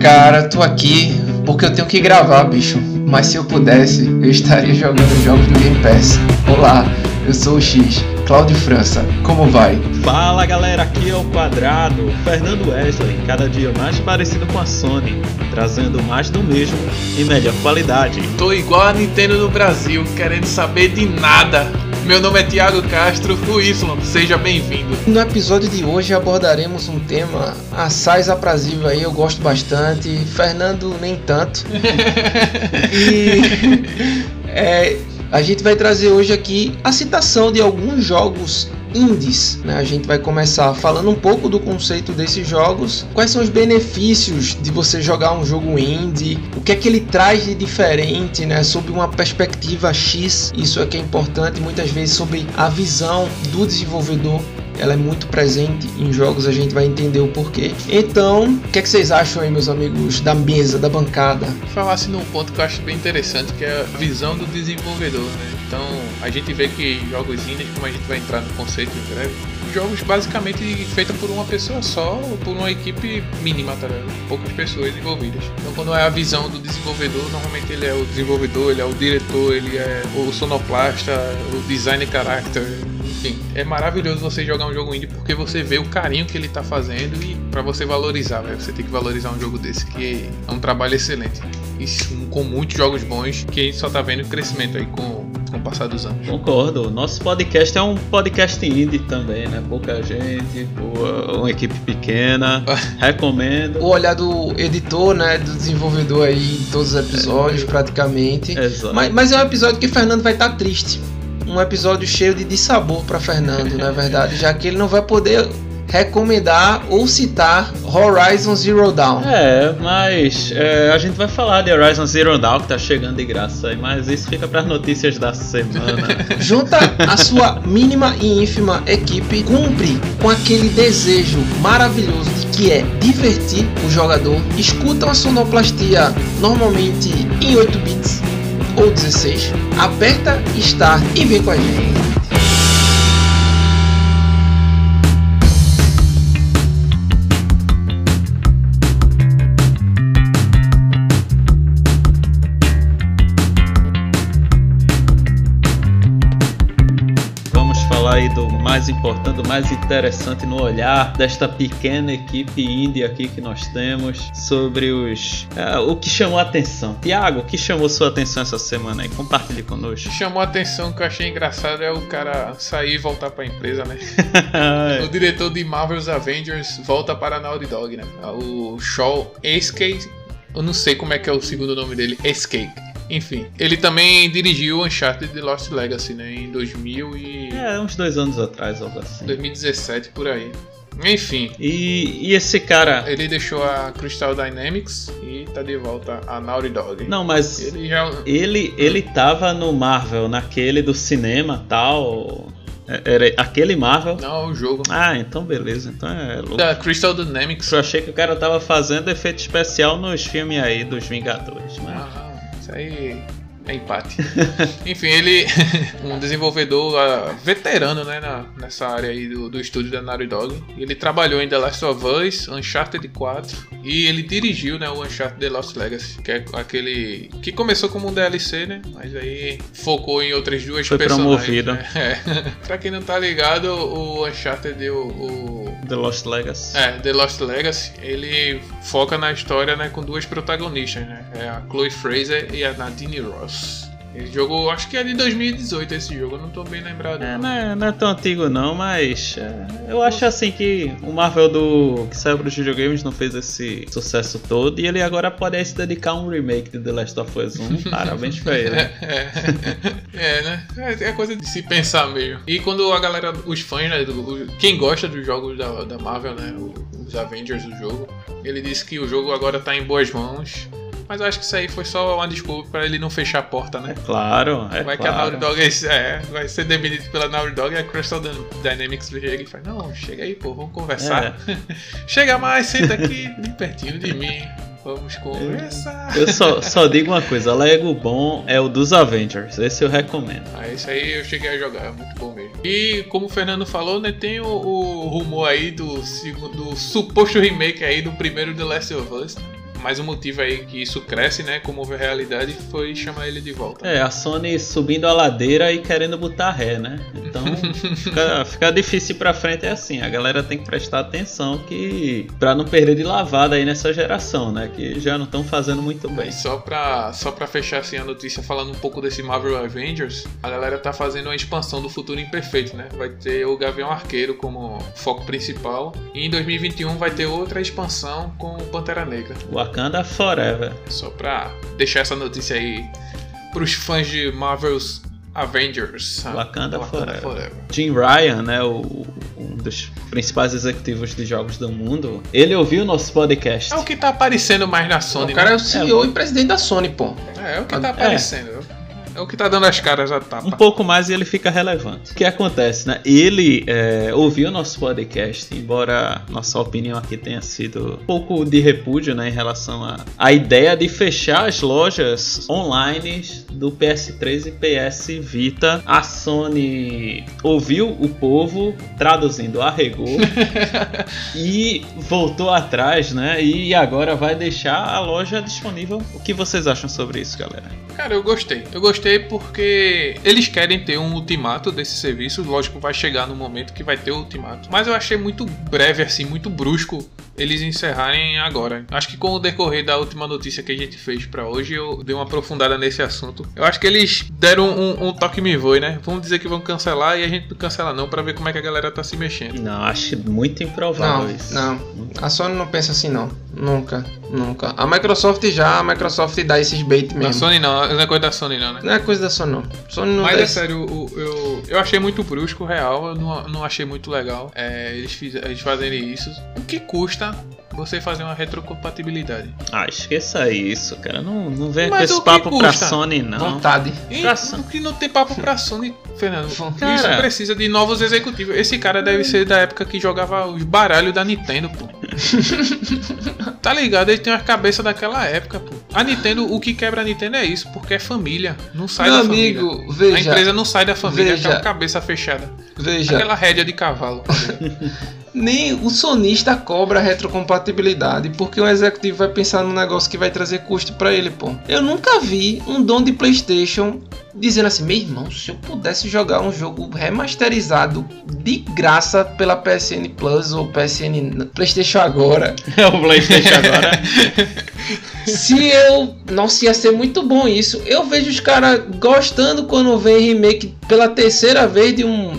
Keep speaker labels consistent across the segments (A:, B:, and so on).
A: Cara, tô aqui porque eu tenho que gravar, bicho. Mas se eu pudesse, eu estaria jogando jogos do Game Pass. Olá, eu sou o X, Cláudio França. Como vai?
B: Fala galera, aqui é o Quadrado, Fernando Wesley, cada dia mais parecido com a Sony, trazendo mais do mesmo e melhor qualidade.
C: Tô igual a Nintendo no Brasil, querendo saber de nada. Meu nome é Thiago Castro, o Y, seja bem-vindo.
A: No episódio de hoje abordaremos um tema assaz aprazível aí, eu gosto bastante, Fernando nem tanto. e é, a gente vai trazer hoje aqui a citação de alguns jogos indies. Né? A gente vai começar falando um pouco do conceito desses jogos, quais são os benefícios de você jogar um jogo indie, o que é que ele traz de diferente, né? sob uma perspectiva X. Isso é que é importante, muitas vezes sobre a visão do desenvolvedor ela é muito presente em jogos, a gente vai entender o porquê. Então, o que, é que vocês acham aí, meus amigos, da mesa, da bancada?
C: Falasse num ponto que eu acho bem interessante, que é a visão do desenvolvedor, né? Então, a gente vê que jogos indies, como a gente vai entrar no conceito em breve, jogos basicamente feitos por uma pessoa só, ou por uma equipe mínima, tá ligado? Poucas pessoas envolvidas. Então, quando é a visão do desenvolvedor, normalmente ele é o desenvolvedor, ele é o diretor, ele é o sonoplasta, o design character, enfim, é maravilhoso você jogar um jogo indie porque você vê o carinho que ele tá fazendo e para você valorizar, véio, você tem que valorizar um jogo desse que é um trabalho excelente. Isso, com muitos jogos bons que a gente só tá vendo crescimento aí com, com o passar dos anos.
B: Concordo. Nosso podcast é um podcast indie também, né? Pouca gente, uma equipe pequena. Recomendo.
A: O olhar do editor, né? Do desenvolvedor aí em todos os episódios, é, praticamente.
B: Exato.
A: Mas, mas é um episódio que o Fernando vai estar tá triste um episódio cheio de dissabor para Fernando, na é verdade, já que ele não vai poder recomendar ou citar Horizon Zero Dawn.
B: É, mas é, a gente vai falar de Horizon Zero Dawn que tá chegando de graça aí, mas isso fica para as notícias da semana.
A: Junta a sua mínima e ínfima equipe, cumpre com aquele desejo maravilhoso de que é divertir o jogador. Escuta uma sonoplastia normalmente em 8 bits ou 16, aperta Start e vem com a gente.
B: Mais importante, o mais interessante no olhar desta pequena equipe índia aqui que nós temos sobre os é, o que chamou a atenção. Tiago, o que chamou sua atenção essa semana aí? Compartilhe conosco.
C: Chamou a atenção que eu achei engraçado é o cara sair e voltar para a empresa, né? o diretor de Marvel's Avengers volta para a Naughty Dog, né? O Shaw Escape, eu não sei como é que é o segundo nome dele, Escape. Enfim, ele também dirigiu Uncharted The Lost Legacy, né? Em 2000 e...
B: É, uns dois anos atrás, algo assim.
C: 2017, por aí. Enfim.
B: E, e, esse cara.
C: Ele deixou a Crystal Dynamics e tá de volta a Naughty Dog.
B: Não, mas. Ele já. Ele, ele tava no Marvel, naquele do cinema tal. É, era aquele Marvel?
C: Não, o jogo.
B: Ah, então beleza. Então é
C: louco. Da Crystal Dynamics.
B: Eu achei que o cara tava fazendo efeito especial nos filmes aí dos Vingadores. Mas...
C: Ah. Isso aí é empate. Enfim, ele um desenvolvedor uh, veterano né, na, nessa área aí do, do estúdio da Naughty Dog. Ele trabalhou em The Last of Us, Uncharted 4 e ele dirigiu né, o Uncharted The Lost Legacy, que é aquele que começou como um DLC, né? Mas aí focou em outras duas
B: Foi
C: personagens.
B: Promovido.
C: Né? É. pra quem não tá ligado, o Uncharted o, o
B: The Lost Legacy.
C: É, The Lost Legacy, ele foca na história né, com duas protagonistas, né? É a Chloe Fraser e a Nadine Ross. Ele jogou, acho que é de 2018 esse jogo, eu não tô bem lembrado.
B: É, não. é, não é tão antigo não, mas é, eu acho assim que o Marvel do que saiu pros videogames não fez esse sucesso todo e ele agora pode se dedicar a um remake de The Last of Us 1. Parabéns pra ele.
C: É, é, é, né? É, é, coisa de se pensar mesmo. E quando a galera, os fãs, né, do, quem gosta dos jogos da, da Marvel, né, os Avengers do jogo, ele disse que o jogo agora tá em boas mãos mas eu acho que isso aí foi só uma desculpa para ele não fechar a porta, né?
B: É claro, é
C: Vai
B: claro.
C: que a Naughty Dog é, é, vai ser demitido pela Naughty Dog e a Crystal Dynamics chega e fala, não, chega aí, pô, vamos conversar. É. chega mais, senta aqui bem pertinho de mim. Vamos conversar.
B: Eu só, só digo uma coisa: Lego bom é o dos Avengers. Esse eu recomendo.
C: Ah, esse aí eu cheguei a jogar, é muito bom mesmo. E como o Fernando falou, né, tem o, o rumor aí do, do suposto remake aí do primeiro The Last of Us. Mais um motivo aí que isso cresce, né? Como houve realidade, foi chamar ele de volta.
B: É, a Sony subindo a ladeira e querendo botar ré, né? Então fica, fica difícil ir pra frente é assim. A galera tem que prestar atenção que pra não perder de lavada aí nessa geração, né? Que já não estão fazendo muito bem.
C: Só pra, só pra fechar assim a notícia falando um pouco desse Marvel Avengers, a galera tá fazendo uma expansão do futuro imperfeito, né? Vai ter o Gavião Arqueiro como foco principal. E em 2021 vai ter outra expansão com o Pantera Negra.
B: Wakanda Forever.
C: Só pra deixar essa notícia aí pros fãs de Marvel's Avengers. sabe?
B: Wakanda Forever. Jim Ryan, né, o, um dos principais executivos de jogos do mundo, ele ouviu o nosso podcast.
C: É o que tá aparecendo mais na Sony,
A: O cara é
C: né?
A: o CEO e presidente da Sony, pô.
C: É, é o que tá aparecendo. É. o que tá dando as caras a tapa.
B: Um pouco mais e ele fica relevante. O que acontece, né? Ele é, ouviu o nosso podcast, embora nossa opinião aqui tenha sido um pouco de repúdio, né, em relação à a, ideia de fechar as lojas online do PS3 e PS Vita. A Sony ouviu o povo, traduzindo, arregou e voltou atrás, né? E agora vai deixar a loja disponível. O que vocês acham sobre isso, galera?
C: Cara, eu gostei. Eu gostei porque eles querem ter um ultimato desse serviço. Lógico, vai chegar no momento que vai ter o ultimato. Mas eu achei muito breve, assim, muito brusco eles encerrarem agora. Acho que com o decorrer da última notícia que a gente fez pra hoje, eu dei uma aprofundada nesse assunto. Eu acho que eles deram um, um toque me voe, né? Vamos dizer que vão cancelar e a gente não cancela não pra ver como é que a galera tá se mexendo.
B: Não, acho muito improvável
A: Não,
B: isso.
A: não. A Sony não pensa assim, não. Nunca, nunca. A Microsoft já, a Microsoft dá esses bait
C: Da
A: mesmo.
C: Sony não, não é coisa da Sony não, né?
A: Não é coisa da Sony, não. Sony não
C: Mas
A: dá
C: é
A: esse-
C: sério, eu, eu, eu achei muito brusco, real. Eu não, não achei muito legal é, eles, fiz, eles fazerem isso. O que custa você fazer uma retrocompatibilidade?
B: Ah, esqueça isso, cara. Não, não vem com
C: Mas
B: esse
C: o que
B: papo pra
C: custa?
B: Sony, não.
A: Vontade.
C: E
B: Pra-
C: o que não tem papo pra Sony, Fernando?
B: Cara.
C: Isso precisa de novos executivos. Esse cara deve ser da época que jogava os baralhos da Nintendo, pô. tá ligado? Ele tem uma cabeça daquela época, pô. A Nintendo, o que quebra a Nintendo é isso, porque é família. Não sai
A: Meu
C: da família.
A: amigo, veja.
C: A empresa não sai da família,
A: Veja.
C: aquela cabeça fechada.
A: Veja,
C: Aquela rédea de cavalo.
A: nem o sonista cobra retrocompatibilidade, porque o executivo vai pensar num negócio que vai trazer custo pra ele, pô. Eu nunca vi um dono de PlayStation dizendo assim: "Meu irmão, se eu pudesse jogar um jogo remasterizado de graça pela PSN Plus ou PSN PlayStation agora,
B: É o PlayStation agora.
A: se eu. Nossa, ia ser muito bom isso. Eu vejo os caras gostando quando vem remake pela terceira vez de um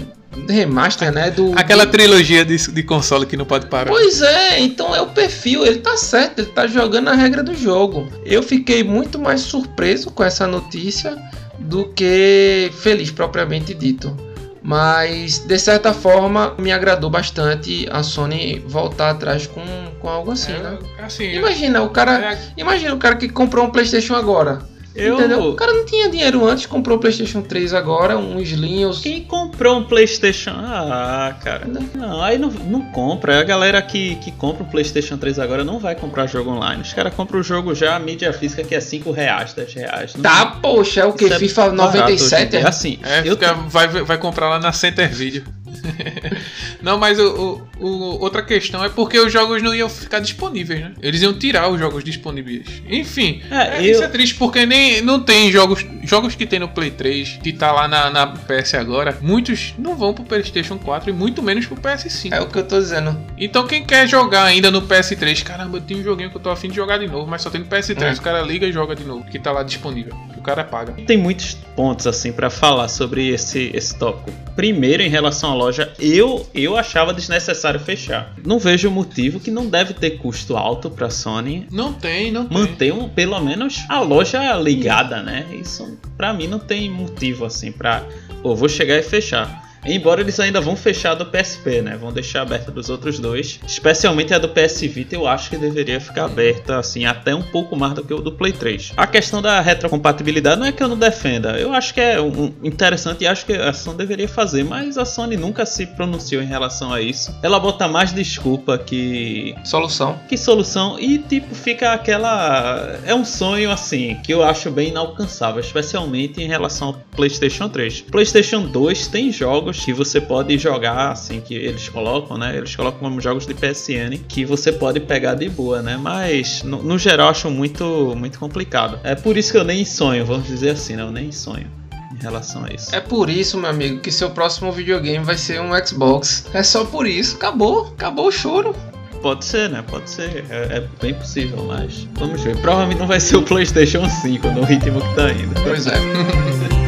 A: remaster, né? Do,
C: Aquela
A: do-
C: trilogia de, de console que não pode parar.
A: Pois é, então é o perfil, ele tá certo, ele tá jogando a regra do jogo. Eu fiquei muito mais surpreso com essa notícia do que feliz propriamente dito. Mas de certa forma me agradou bastante a Sony voltar atrás com, com algo assim, né?
C: É, assim,
A: Imagina o cara,
C: é,
A: imagina o cara que comprou um PlayStation agora.
B: Eu-
A: Entendeu? O cara não tinha dinheiro antes, comprou o PlayStation 3 agora, um Slim, os...
B: Quem comprou um PlayStation? Ah, cara.
A: Não.
B: Não, aí não, não compra. A galera que, que compra um PlayStation 3 agora não vai comprar jogo online. Os caras compram o jogo já, a mídia física, que é 5 reais, 10 reais. Não-
A: Tá, poxa, é o que?
B: Isso é
A: FIFA
B: em
A: 97?
B: dia.
A: É?
B: Assim,
C: É,
B: eu
C: fica- vai, vai comprar lá na Center Video. não, mas o, o- o- outra questão é porque os jogos não iam ficar disponíveis, né? Eles iam tirar os jogos disponíveis. Enfim,
B: É,
C: é,
B: eu-
C: isso é triste porque nem não tem jogos jogos que tem no Play 3 que tá lá na, na PS agora. Muitos não vão pro PlayStation 4 e muito menos pro PS5.
A: É o que eu tô dizendo.
C: Então quem quer jogar ainda no PS3, caramba, eu tenho um joguinho que eu tô afim de jogar de novo, mas só tem no PS3.
A: É.
C: O cara liga e joga de novo, que tá lá disponível. O cara paga.
B: Tem muitos pontos assim pra falar sobre esse, esse tópico. Primeiro, em relação à loja, eu eu achava desnecessário fechar. Não vejo motivo que não deve ter custo alto pra Sony
C: Não tem, não tem.
B: manter um, pelo menos a loja ligada, né? Isso pra mim não tem motivo assim pra, pô, vou chegar e fechar. Embora eles ainda vão fechar do PSP, né? Vão deixar aberta dos outros dois. Especialmente a do PS Vita, eu acho que deveria ficar aberta, assim, até um pouco mais do que o do Play 3. A questão da retrocompatibilidade não é que eu não defenda. Eu acho que é um- interessante e acho que a Sony deveria fazer, mas a Sony nunca se pronunciou em relação a isso. Ela bota mais desculpa que
A: Solução.
B: que solução e tipo fica aquela é um sonho assim que eu acho bem inalcançável especialmente em relação ao PlayStation 3 PlayStation 2 tem jogos jogos que você pode jogar, assim, que eles colocam, né? Eles colocam como jogos de PSN que você pode pegar de boa, né? Mas no, no geral acho muito, muito complicado. É por isso que eu nem sonho, vamos dizer assim, né? Eu nem sonho em relação a isso.
A: É por isso, meu amigo, que seu próximo videogame vai ser um Xbox. É só por isso. Acabou, acabou o choro.
B: Pode ser, né? Pode ser. É, é, bem possível, mas vamos ver. Provavelmente não vai ser o PlayStation 5 no ritmo que tá indo.
A: Pois é.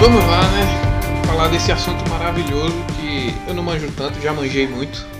C: Vamos lá, né? Falar desse assunto maravilhoso que eu não manjo tanto, já manjei muito.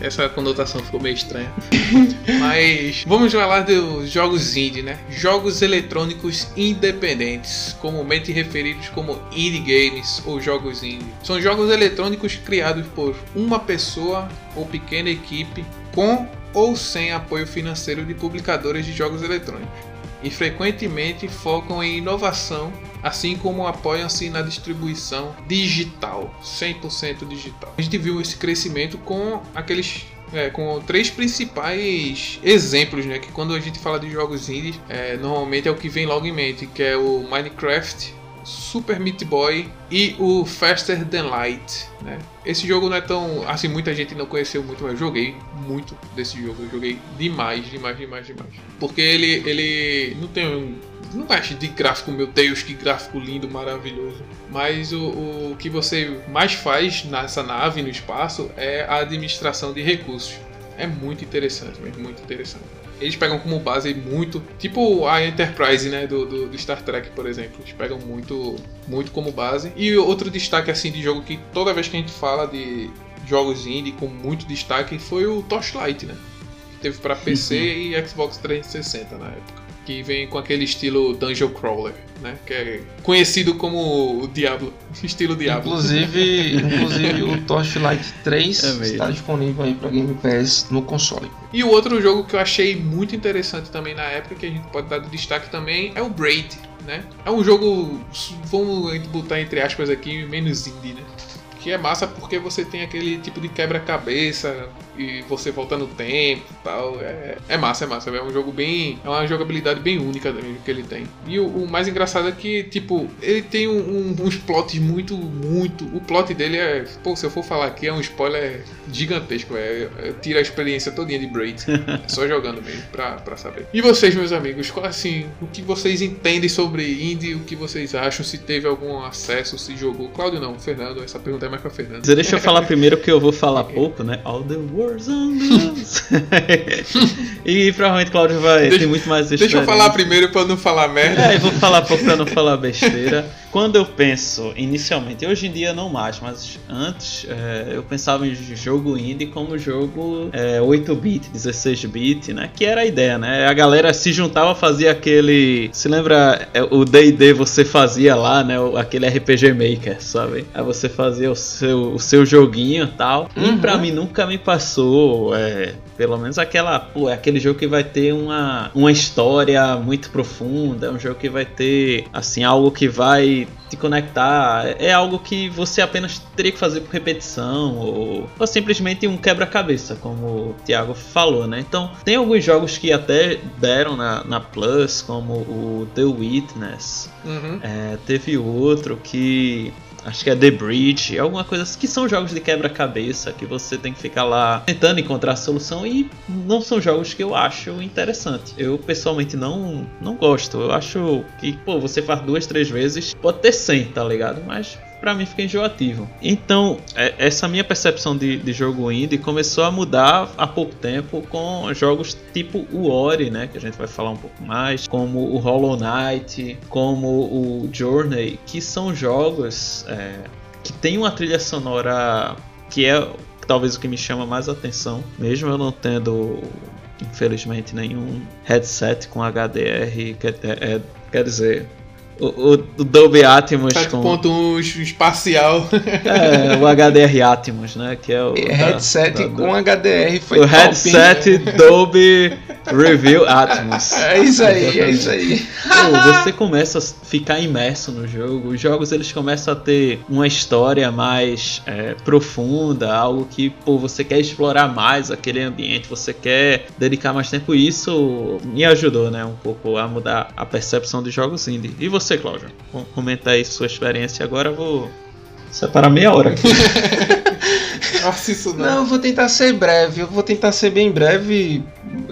C: Essa conotação ficou meio estranha. Mas vamos falar dos jogos indie, né? Jogos eletrônicos independentes, comumente referidos como indie games ou jogos indie. São jogos eletrônicos criados por uma pessoa ou pequena equipe com ou sem apoio financeiro de publicadores de jogos eletrônicos e frequentemente focam em inovação, assim como apoiam-se na distribuição digital, 100% digital. A gente viu esse crescimento com aqueles é, com três principais exemplos, né? Que quando a gente fala de jogos indie, é, normalmente é o que vem logo em mente, que é o Minecraft, Super Meat Boy e o Faster Than Light, né? Esse jogo não é tão. Assim, muita gente não conheceu muito, mas eu joguei muito desse jogo. Eu joguei demais, demais, demais, demais. Porque ele, ele não tem um. Não acho de gráfico, meu Deus, que gráfico lindo, maravilhoso. Mas o, o que você mais faz nessa nave, no espaço, é a administração de recursos. É muito interessante, mesmo, muito interessante eles pegam como base muito, tipo a Enterprise, né, do, do, do, Star Trek, por exemplo. Eles pegam muito, muito como base. E outro destaque assim de jogo que toda vez que a gente fala de jogos indie com muito destaque foi o Torchlight, né? Que teve para PC uhum. e Xbox 360 na época que vem com aquele estilo Dungeon Crawler, né? Que é conhecido como o Diablo, estilo Diablo.
A: Inclusive, inclusive o Torchlight 3 é está disponível aí para Game Pass no console.
C: E o outro jogo que eu achei muito interessante também na época, que a gente pode dar de destaque também, é o Braid, né? É um jogo, vamos botar entre aspas aqui, menos indie, né? que é massa porque você tem aquele tipo de quebra-cabeça e você volta no tempo e tal. É, é massa, é massa. É um jogo bem. É uma jogabilidade bem única que ele tem. E o, o mais engraçado é que, tipo, ele tem um, um, uns plots muito, muito. O plot dele é. Pô, se eu for falar aqui, é um spoiler gigantesco. É, é tira a experiência todinha de Braid. é só jogando mesmo pra, pra saber. E vocês, meus amigos, qual assim, o que vocês entendem sobre indie? O que vocês acham? Se teve algum acesso, se jogou? Cláudio não, Fernando, essa pergunta é mais pra Fernando.
B: Deixa eu falar primeiro que eu vou falar pouco, né? All the On E provavelmente Cláudio vai
C: deixa,
B: ter muito mais
C: Deixa eu falar primeiro pra não falar merda.
B: É, eu vou falar pouco pra não falar besteira. Quando eu penso inicialmente, hoje em dia não mais, mas antes é, eu pensava em jogo indie como jogo é, 8-bit, 16-bit, né? Que era a ideia, né? A galera se juntava, fazia aquele. Se lembra é, o DD você fazia lá, né? Aquele RPG Maker, sabe? Aí você fazia o seu, o seu joguinho e tal. Uhum. E pra mim nunca me passou, é, pelo menos aquela. Pô, é aquele jogo que vai ter uma, uma história muito profunda, é um jogo que vai ter, assim, algo que vai te conectar. É algo que você apenas teria que fazer por repetição ou, ou simplesmente um quebra-cabeça, como o Thiago falou, né? Então, tem alguns jogos que até deram na, na Plus, como o The Witness. Uhum. É, teve outro que acho que é The Bridge, alguma coisa assim, que são jogos de quebra-cabeça que você tem que ficar lá tentando encontrar a solução e não são jogos que eu acho interessante. Eu pessoalmente não não gosto. Eu acho que, pô, você faz duas, três vezes, pode ter 100, tá ligado? Mas para mim fica enjoativo. Então, é, essa minha percepção de, de, jogo indie começou a mudar há pouco tempo com jogos tipo o Ori, né, que a gente vai falar um pouco mais, como o Hollow Knight, como o Journey, que são jogos é, que tem uma trilha sonora que é talvez o que me chama mais atenção, mesmo eu não tendo infelizmente nenhum headset com HDR, quer, é, quer dizer, o, o Dolby Atmos
C: 7.1 espacial.
B: É, o HDR Atmos, né? Que é o
A: headset da, da, com HDR foi
B: O top, headset Dolby Review Atmos.
A: É isso aí, é isso aí.
B: Pô, você começa a ficar imerso no jogo. Os jogos eles começam a ter uma história mais é, profunda, algo que pô, você quer explorar mais aquele ambiente, você quer dedicar mais tempo. Isso me ajudou, né, um pouco a mudar a percepção de jogos indie. E você, Cláudio? Comenta aí sua experiência. Agora eu vou separar meia hora aqui.
C: Nossa, isso não.
A: Não, eu vou tentar ser breve, eu vou tentar ser bem breve,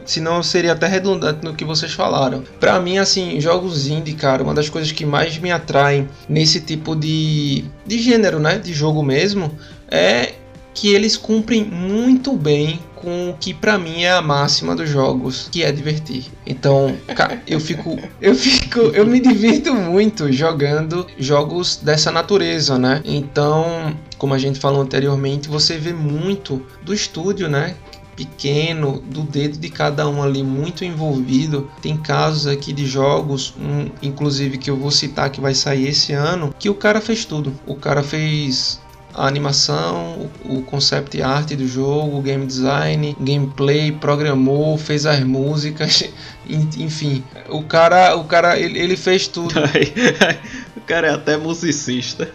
A: senão seria até redundante no que vocês falaram. Pra mim, assim, jogos indie, cara, uma das coisas que mais me atraem nesse tipo de, de gênero, né, de jogo mesmo, é que eles cumprem muito bem com o que para mim é a máxima dos jogos, que é divertir. Então, cara, eu fico, eu fico, eu me divirto muito jogando jogos dessa natureza, né? Então, como a gente falou anteriormente, você vê muito do estúdio, né? pequeno, do dedo de cada um ali muito envolvido. Tem casos aqui de jogos, um, inclusive que eu vou citar que vai sair esse ano, que o cara fez tudo. O cara fez a animação, o concept art do jogo, o game design, gameplay, programou, fez as músicas, enfim, o cara, o cara, ele, ele fez tudo.
B: o cara é até musicista.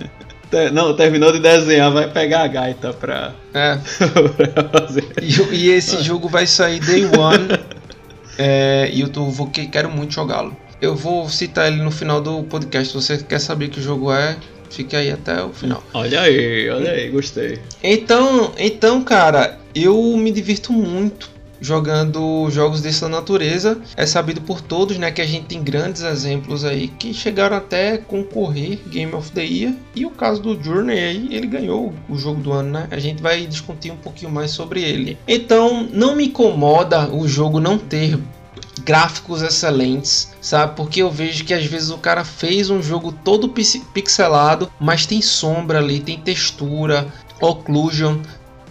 B: Não, terminou de desenhar, vai pegar a gaita pra.
A: É. pra fazer. E, e, esse jogo vai sair day one. é, e eu tô, vou, quero muito jogá-lo. Eu vou citar ele no final do podcast. Se você quer saber que jogo é, Fique aí até o final.
B: Olha aí, olha aí, gostei.
A: Então, então, cara, eu me divirto muito jogando jogos dessa natureza. É sabido por todos, né, que a gente tem grandes exemplos aí que chegaram até concorrer Game of the Year. E o caso do Journey aí, ele ganhou o jogo do ano, né? A gente vai discutir um pouquinho mais sobre ele. Então, não me incomoda o jogo não ter gráficos excelentes, sabe? Porque eu vejo que às vezes o cara fez um jogo todo pixelado, mas tem sombra ali, tem textura, occlusion,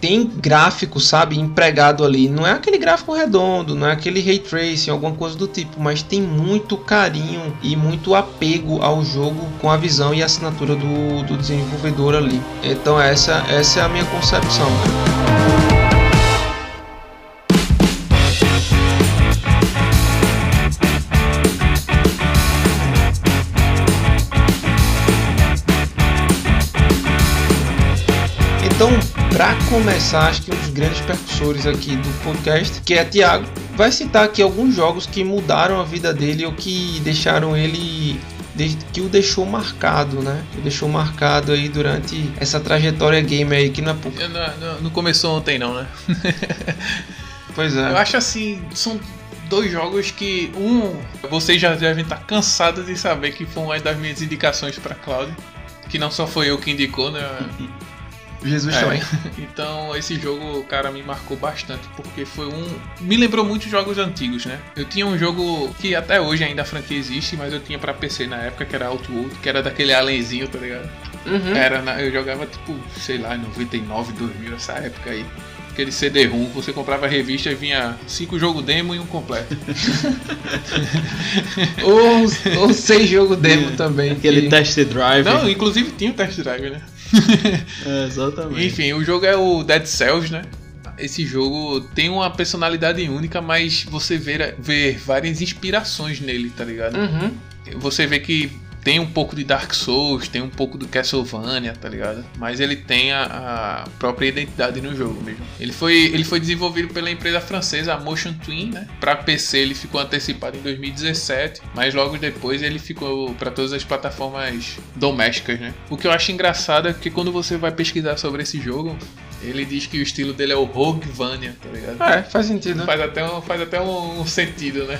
A: tem gráfico, sabe, empregado ali. Não é aquele gráfico redondo, não é aquele ray tracing, alguma coisa do tipo, mas tem muito carinho e muito apego ao jogo com a visão e a assinatura do, do desenvolvedor ali. Então essa, essa é a minha concepção. Para começar, acho que um dos grandes percussores aqui do podcast, que é Thiago, vai citar aqui alguns jogos que mudaram a vida dele ou que deixaram ele que o deixou marcado, né? Que o deixou marcado aí durante essa trajetória gamer aí que não é pouco.
C: Não, não começou ontem não, né?
A: pois é.
C: Eu acho assim, são dois jogos que um vocês já devem estar cansados de saber que foi uma das minhas indicações para Cloud, que não só foi eu que indicou, né?
A: Jesus é. também.
C: Então esse jogo, cara, me marcou bastante, porque foi um. Me lembrou muito jogos antigos, né? Eu tinha um jogo que até hoje ainda a franquia existe, mas eu tinha pra PC na época, que era Outworld, que era daquele alienzinho, tá ligado? Uhum. Era na... eu jogava tipo, sei lá, 99, 2000, essa época aí aquele CD-ROM, você comprava a revista e vinha cinco jogos demo e um completo.
A: ou, ou seis jogos demo também.
B: Aquele que... test drive.
C: Não, inclusive tinha o test drive, né?
B: É, exatamente.
C: Enfim, o jogo é o Dead Cells, né? Esse jogo tem uma personalidade única, mas você vê, vê várias inspirações nele, tá ligado?
A: Uhum.
C: Você vê que tem um pouco de Dark Souls, tem um pouco do Castlevania, tá ligado? Mas ele tem a, a, própria identidade no jogo mesmo. Ele foi, ele foi desenvolvido pela empresa francesa Motion Twin, né? Para PC ele ficou antecipado em 2017, mas logo depois ele ficou para todas as plataformas domésticas, né? O que eu acho engraçado é que quando você vai pesquisar sobre esse jogo, ele diz que o estilo dele é o Roguevania, tá ligado?
A: É, faz sentido.
C: Faz até um, faz até um, um sentido, né?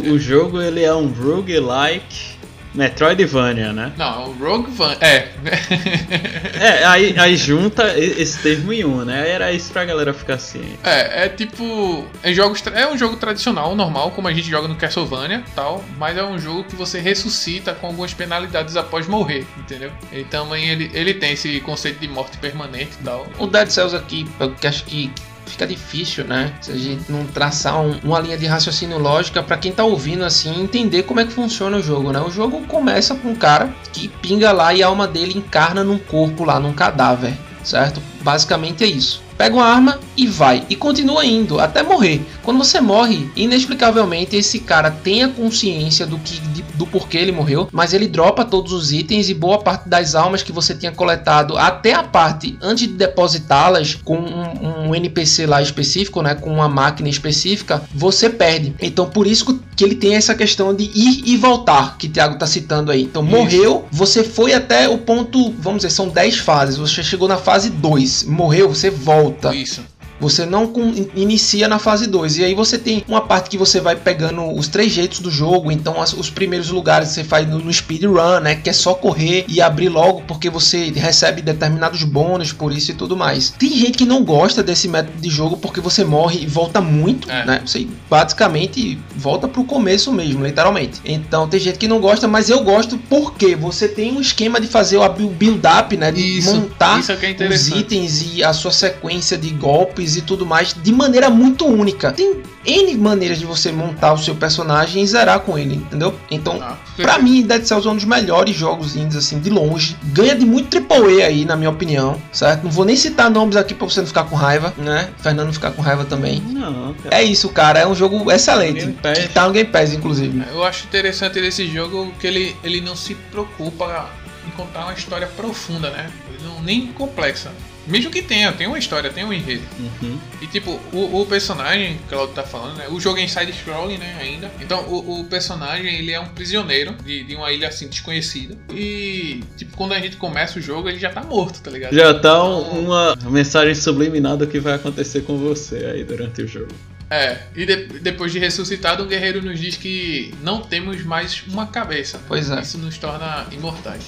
B: o jogo ele é um roguelike Metroidvania, né?
C: Não, Rogue Van. É.
B: é, aí, aí junta esse termo em um, né? Era isso pra galera ficar assim.
C: É, é tipo. É, jogos, é um jogo tradicional, normal, como a gente joga no Castlevania tal, mas é um jogo que você ressuscita com algumas penalidades após morrer, entendeu? Então ele, ele tem esse conceito de morte permanente e tal.
A: O Dead Cells aqui, eu acho que fica difícil, né? Se a gente não traçar um, uma linha de raciocínio lógica para quem tá ouvindo assim entender como é que funciona o jogo, né? O jogo começa com um cara que pinga lá e a alma dele encarna num corpo lá, num cadáver, certo? Basicamente é isso. Pega uma arma e vai. E continua indo até morrer. Quando você morre, inexplicavelmente esse cara tem a consciência do que de, do porquê ele morreu, mas ele dropa todos os itens e boa parte das almas que você tinha coletado até a parte antes de depositá-las com um, um, NPC lá específico, né, com uma máquina específica, você perde. Então por isso que ele tem essa questão de ir e voltar, que o Thiago tá citando aí. Então isso. morreu, você foi até o ponto, vamos dizer, são 10 fases, você chegou na fase 2, morreu, você volta.
C: Isso.
A: Você não inicia na fase 2. E aí você tem uma parte que você vai pegando os três jeitos do jogo. Então, as, os primeiros lugares você faz no, no speedrun, né? Que é só correr e abrir logo porque você recebe determinados bônus por isso e tudo mais. Tem gente que não gosta desse método de jogo porque você morre e volta muito, é. né? Você basicamente volta pro começo mesmo, literalmente. Então, tem gente que não gosta, mas eu gosto porque você tem um esquema de fazer o build-up, né? De isso, montar isso é é os itens e a sua sequência de golpes golpes e tudo mais de maneira muito única. Tem N maneiras de você montar o seu personagem e zerar com ele, entendeu? Então, ah, pra mim, Dead Cells é um dos melhores jogos indies, assim, de longe. Ganha de muito AAA aí, na minha opinião, certo? Não vou nem citar nomes aqui pra você não ficar com raiva, né? Fernando ficar com raiva também.
B: Não, cara.
A: É isso, cara. É um jogo excelente. Que tá no Game Pass, inclusive.
C: Eu acho interessante desse jogo que ele, ele não se preocupa em contar uma história profunda, né? Não, nem complexa. Mesmo que tenha, tem uma história, tem um enredo.
B: Uhum.
C: E tipo, o, o personagem que ela tá falando, né? O jogo é em side-scrolling, né? Ainda. Então, o, o, personagem, ele é um prisioneiro de, de uma ilha assim desconhecida. E, tipo, quando a gente começa o jogo, ele já tá morto, tá ligado?
B: Já tá então, uma mensagem subliminal do que vai acontecer com você aí durante o jogo.
C: É, e de, depois de ressuscitado, o guerreiro nos diz que não temos mais uma cabeça.
A: Pois é.
C: Isso nos torna imortais.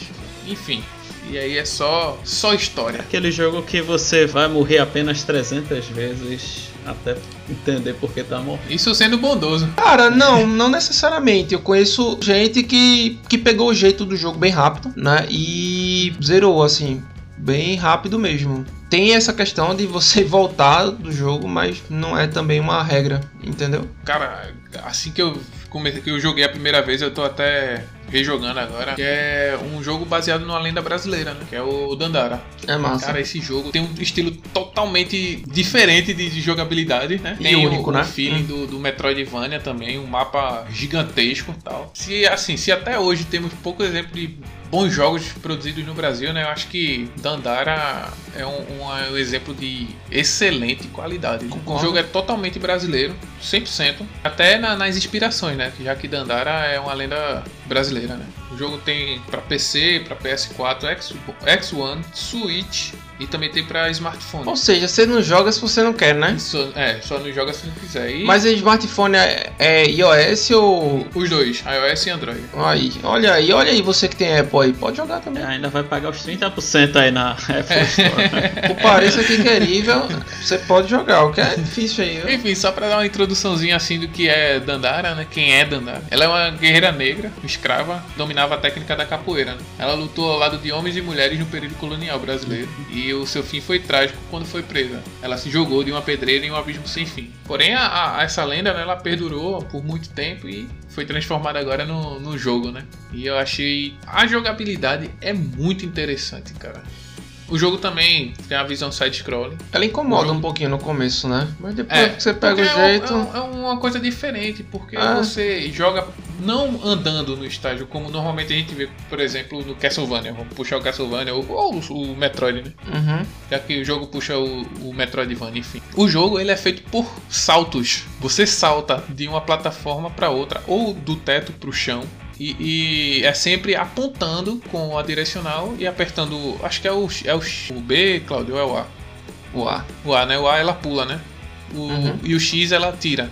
C: Enfim, e aí é só, só história.
B: Aquele jogo que você vai morrer apenas 300 vezes até entender por que tá morrendo.
C: Isso sendo bondoso.
A: Cara, não, não necessariamente. Eu conheço gente que, que pegou o jeito do jogo bem rápido, né? E zerou, assim, bem rápido mesmo. Tem essa questão de você voltar do jogo, mas não é também uma regra, entendeu?
C: Cara, assim que eu comecei, que eu joguei a primeira vez, eu tô até rejogando agora, que é um jogo baseado numa lenda brasileira, né? Que é o Dandara.
A: É massa.
C: Cara, esse jogo tem um estilo totalmente diferente de, jogabilidade, né? Tem
A: e único,
C: o,
A: né?
C: O feeling hum. do, do Metroidvania também, um mapa gigantesco e tal. Se, assim, se até hoje temos pouco exemplo de bons jogos produzidos no Brasil, né? Eu acho que Dandara é um, um, um exemplo de excelente qualidade. O jogo é totalmente brasileiro, 100%. Até na, nas inspirações, né? Já que Dandara é uma lenda brasileira, né? O jogo tem para PC, para PS4, X, X1, Switch e também tem para smartphone.
A: Ou seja, você não joga se você não quer, né?
C: Isso, é, só não joga se não quiser. E...
A: Mas o smartphone é, é, iOS ou.
C: Os dois, iOS e Android.
A: Aí, olha aí, olha aí você que tem Apple aí, pode jogar também. É,
B: ainda vai pagar os 30% aí na Apple Store.
A: Né? o pareça que querível, você pode jogar, o que é difícil aí. Viu?
C: Enfim, só pra dar uma introduçãozinha assim do que é Dandara, né? Quem é Dandara? Ela é uma guerreira negra, escrava, dominava a técnica da capoeira. Né? Ela lutou ao lado de homens e mulheres no período colonial brasileiro. E o seu fim foi trágico quando foi presa. Ela se jogou de uma pedreira em um abismo sem fim. Porém, a, a, essa lenda né, ela perdurou por muito tempo e foi transformada agora no, no jogo, né? E eu achei a jogabilidade é muito interessante, cara. O jogo também tem a visão side-scrolling.
A: Ela incomoda jogo... um pouquinho no começo, né? Mas depois é, que você pega o é jeito.
C: É, é, uma coisa diferente, porque é. você joga não andando no estágio, como normalmente a gente vê, por exemplo, no Castlevania. Vamos puxar o Castlevania ou, ou o Metroid, né?
A: Uhum.
C: Já que o jogo puxa o, o Metroidvania, enfim. O jogo ele é feito por saltos. Você salta de uma plataforma para outra, ou do teto para o chão e, e, é sempre apontando com a direcional e apertando. Acho que é o, é o, o B, Claudio, ou é o A?
A: O A.
C: O A, né? O A ela pula, né? O, uhum. E o X ela tira.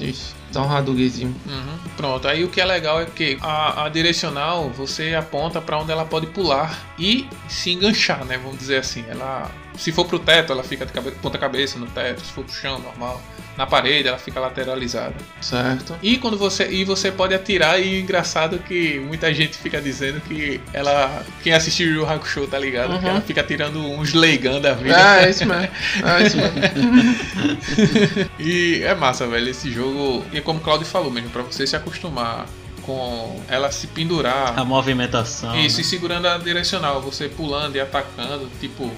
A: Isso. Dá um Hadoukenzinho.
C: Uhum. Pronto. Aí o que é legal é que a, a direcional você aponta para onde ela pode pular e se enganchar, né? Vamos dizer assim. Ela, se for pro teto, ela fica de cabeça, ponta cabeça no teto. Se for pro chão, normal na parede, ela fica lateralizada.
A: Certo.
C: E quando você e você pode atirar e engraçado que muita gente fica dizendo que ela quem assistiu o Yu Hakusho tá ligado, uhum. que ela fica tirando uns Leigan da vida.
A: Ah, é isso mesmo. É isso mesmo.
C: e é massa, velho, esse jogo, e como o Claudio falou mesmo, para você se acostumar com ela se pendurar.
B: A movimentação.
C: Isso, né? e segurando a direcional, você pulando e atacando, tipo,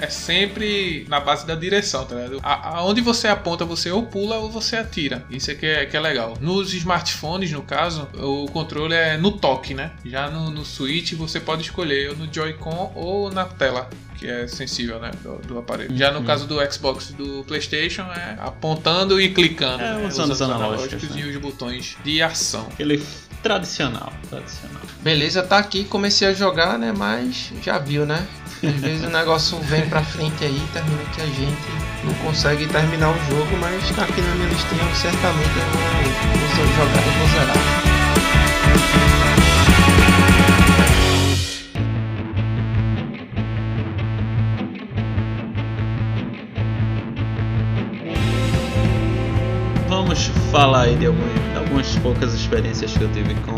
C: é sempre na base da direção, tá ligado? A, aonde você aponta, você ou pula ou você atira. Isso é que é, que é legal. Nos smartphones, no caso, o controle é no toque, né? Já no, no Switch você pode escolher ou no Joy-Con ou na tela que é sensível, né, do, do aparelho. Já no caso do Xbox e do PlayStation é apontando e clicando,
B: É,
C: né,
B: usando os analógicos,
C: e os botões de ação.
B: Aquele tradicional, tradicional.
A: Beleza, tá aqui, comecei a jogar, né? Mas já viu, né? Às vezes o negócio vem pra frente aí, termina que a gente não consegue terminar o jogo, mas tá aqui na minha listinha, certamente eu vou, vou jogar e vou zerar.
B: Vamos falar aí de algumas, algumas poucas experiências que eu tive com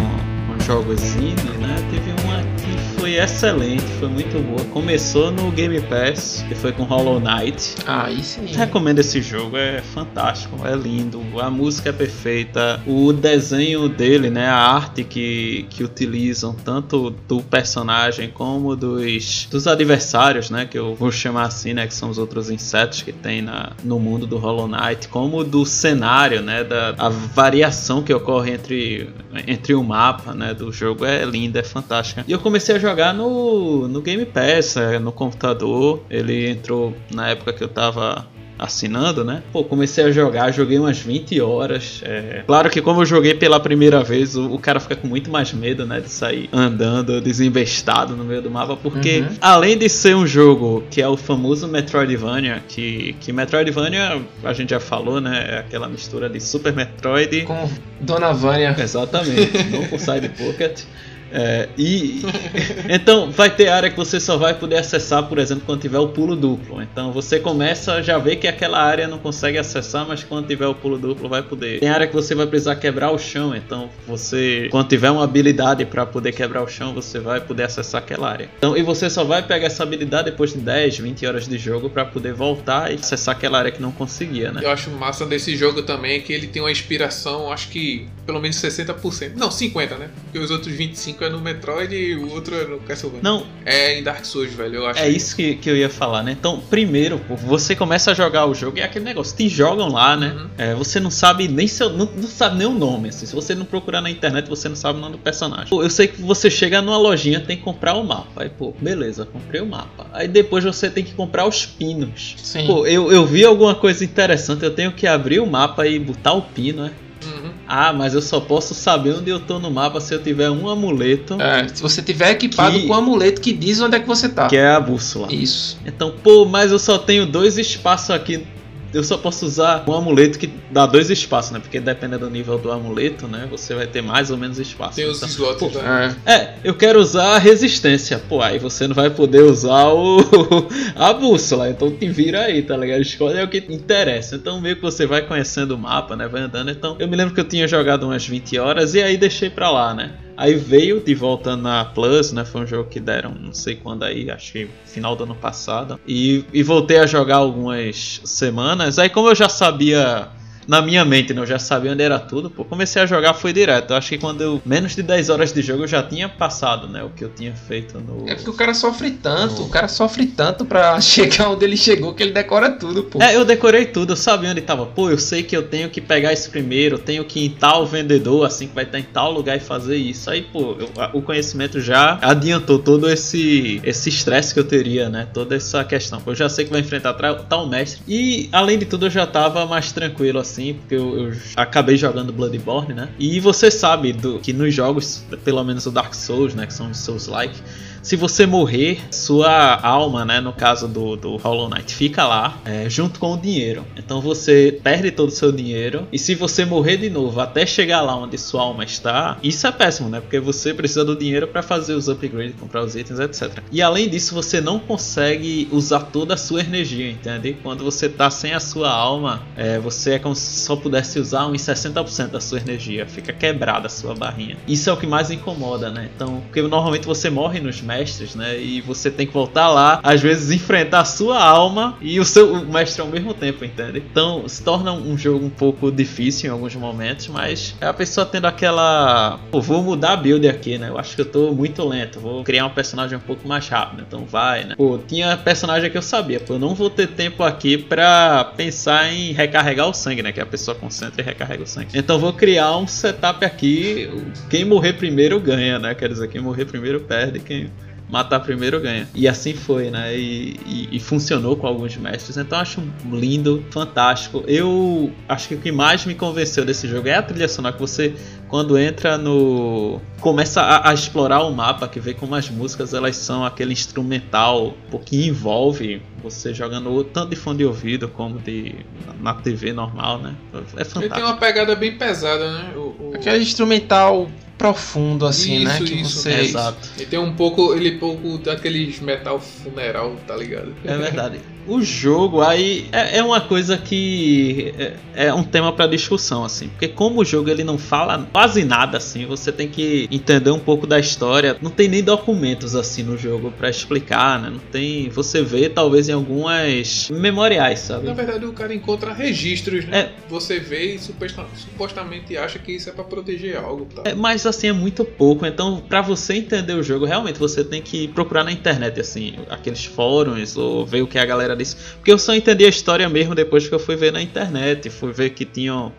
B: jogos indie, né? Teve uma que foi excelente, foi muito boa. Começou no Game Pass, que foi com Hollow Knight.
A: Aí sim.
B: Recomendo esse jogo, é fantástico, é lindo, a música é perfeita, o desenho dele, né, a arte que, que utilizam tanto do personagem como dos, dos adversários, né, que eu vou chamar assim, né, que são os outros insetos que tem na, no mundo do Hollow Knight, como do cenário, né, da a variação que ocorre entre, entre o mapa, né, do jogo é linda, é fantástica. E eu comecei a jogar no, no Game Pass, é, no computador, ele entrou na época que eu tava assinando, né? Pô, comecei a jogar, joguei umas 20 horas. é. Claro que como eu joguei pela primeira vez, o, o cara fica com muito mais medo, né? De sair andando, desembestado no meio do mapa, porque
A: Uhum.
B: além de ser um jogo que é o famoso Metroidvania, que, que Metroidvania, a gente já falou, né? É aquela mistura de Super Metroid
A: Com Dona Vânia.
B: Exatamente, não com side pocket. É, e então vai ter área que você só vai poder acessar, por exemplo, quando tiver o pulo duplo. Então você começa já vê que aquela área não consegue acessar, mas quando tiver o pulo duplo vai poder. Tem área que você vai precisar quebrar o chão, então você quando tiver uma habilidade para poder quebrar o chão, você vai poder acessar aquela área. Então e você só vai pegar essa habilidade depois de 10, 20 horas de jogo para poder voltar e acessar aquela área que não conseguia, né?
C: Eu acho massa desse jogo também que ele tem uma inspiração, acho que pelo menos 60%. Não, 50%, né? Porque os outros 25% é no Metroid e o outro é no Castlevania.
B: Não,
C: É em Dark Souls, velho. Eu acho
B: É isso que, que eu ia falar, né? Então, primeiro, pô, você começa a jogar o jogo e é aquele negócio, te jogam lá, né?
C: Uhum.
B: É, você não sabe nem seu. Não, não sabe nem o nome. Assim. Se você não procurar na internet, você não sabe o nome do personagem. Pô, eu sei que você chega numa lojinha, tem que comprar o mapa. Aí, pô, beleza, comprei o mapa. Aí depois você tem que comprar os pinos.
A: Sim.
B: Pô, eu, eu vi alguma coisa interessante, eu tenho que abrir o mapa e botar o pino, né?
C: Uhum.
B: Ah, mas eu só posso saber onde eu tô no mapa se eu tiver um amuleto,
A: É, se você tiver equipado
B: Que-
A: com um amuleto que diz onde é que você tá.
B: que é a bússola.
A: Isso.
B: Então, pô, mas eu só tenho dois espaços aqui. Eu só posso usar um amuleto que dá dois espaços, né? Porque dependendo do nível do amuleto, né? Você vai ter mais ou menos espaço.
C: Tem os
B: Então,
C: slots
B: pô. É. eu quero usar a resistência. Pô, aí você não vai poder usar o a bússola. Então te vira aí, tá ligado? Escolhe o que te interessa. Então meio que você vai conhecendo o mapa, né? Vai andando. Então eu me lembro que eu tinha jogado umas 20 horas e aí deixei pra lá, né? Aí veio de volta na Plus, né? Foi um jogo que deram não sei quando aí, acho que final do ano passado. E, e voltei a jogar algumas semanas. Aí como eu já sabia na minha mente, né? Eu já sabia onde era tudo, pô, comecei a jogar, foi direto. Eu acho que quando eu. Menos de 10 horas de jogo eu já tinha passado, né? O que eu tinha feito no.
A: É porque o cara sofre tanto, o cara sofre tanto pra chegar onde ele chegou que ele decora tudo, pô.
B: É, eu decorei tudo, eu sabia onde tava. Pô, eu sei que eu tenho que pegar esse primeiro, eu tenho que ir em tal vendedor, assim, que vai estar em tal lugar e fazer isso. Aí, pô, eu- a- o conhecimento já adiantou todo esse esse estresse que eu teria, né? Toda essa questão. Pô, eu já sei que vai enfrentar tal mestre. E, além de tudo, eu já tava mais tranquilo, assim, porque eu, eu acabei jogando Bloodborne, né? E você sabe do, que nos jogos, pelo menos o Dark Souls, né? Que são os Souls-like, se você morrer, sua alma, né, no caso do, do Hollow Knight, fica lá é, junto com o dinheiro. Então você perde todo o seu dinheiro. E se você morrer de novo até chegar lá onde sua alma está, isso é péssimo, né? Porque você precisa do dinheiro para fazer os upgrades, comprar os itens, etc. E além disso, você não consegue usar toda a sua energia, entende? Quando você tá sem a sua alma, é, você é como se só pudesse usar uns 60% da sua energia. Fica quebrada a sua barrinha. Isso é o que mais incomoda, né? Então, porque normalmente você morre nos mestres, né? E você tem que voltar lá, às vezes enfrentar a sua alma e o seu mestre ao mesmo tempo, entende? Então se torna um jogo um pouco difícil em alguns momentos, mas é a pessoa tendo aquela. Pô, vou mudar a build aqui, né? Eu acho que eu tô muito lento, vou criar um personagem um pouco mais rápido, então vai, né? Pô, tinha personagem que eu sabia, pô, eu não vou ter tempo aqui pra pensar em recarregar o sangue, né? Que a pessoa concentra e recarrega o sangue. Então vou criar um setup aqui. Quem morrer primeiro ganha, né? Quer dizer, quem morrer primeiro perde, quem matar primeiro ganha. E assim foi, né? E, e, e, funcionou com alguns mestres. Então acho lindo, fantástico. Eu acho que o que mais me convenceu desse jogo é a trilha sonora que você quando entra no começa a, a, explorar o mapa, que vê como as músicas elas são aquele instrumental que envolve você jogando tanto de fone de ouvido como de na TV normal, né? É fantástico. Ele
C: tem uma pegada bem pesada, né? O,
A: o... Aquele instrumental profundo assim, né?
C: isso, né? Que
A: isso.
C: você Exato. Ele tem um pouco, ele pouco daqueles metal funeral, tá ligado?
B: É verdade. O jogo aí é, é uma coisa que é, é um tema para discussão assim, porque como o jogo ele não fala quase nada assim, você tem que entender um pouco da história. Não tem nem documentos assim no jogo para explicar, né? Não tem, você vê talvez em algumas memoriais, sabe?
C: Na verdade o cara encontra registros, né? É, você vê e supostamente acha que isso é para proteger algo, tá?
B: É, mas assim é muito pouco, então para você entender o jogo realmente você tem que procurar na internet assim, aqueles fóruns ou ver o que a galera galera disse. Porque eu só entendi a história mesmo depois que eu fui ver na internet. Fui ver que tinham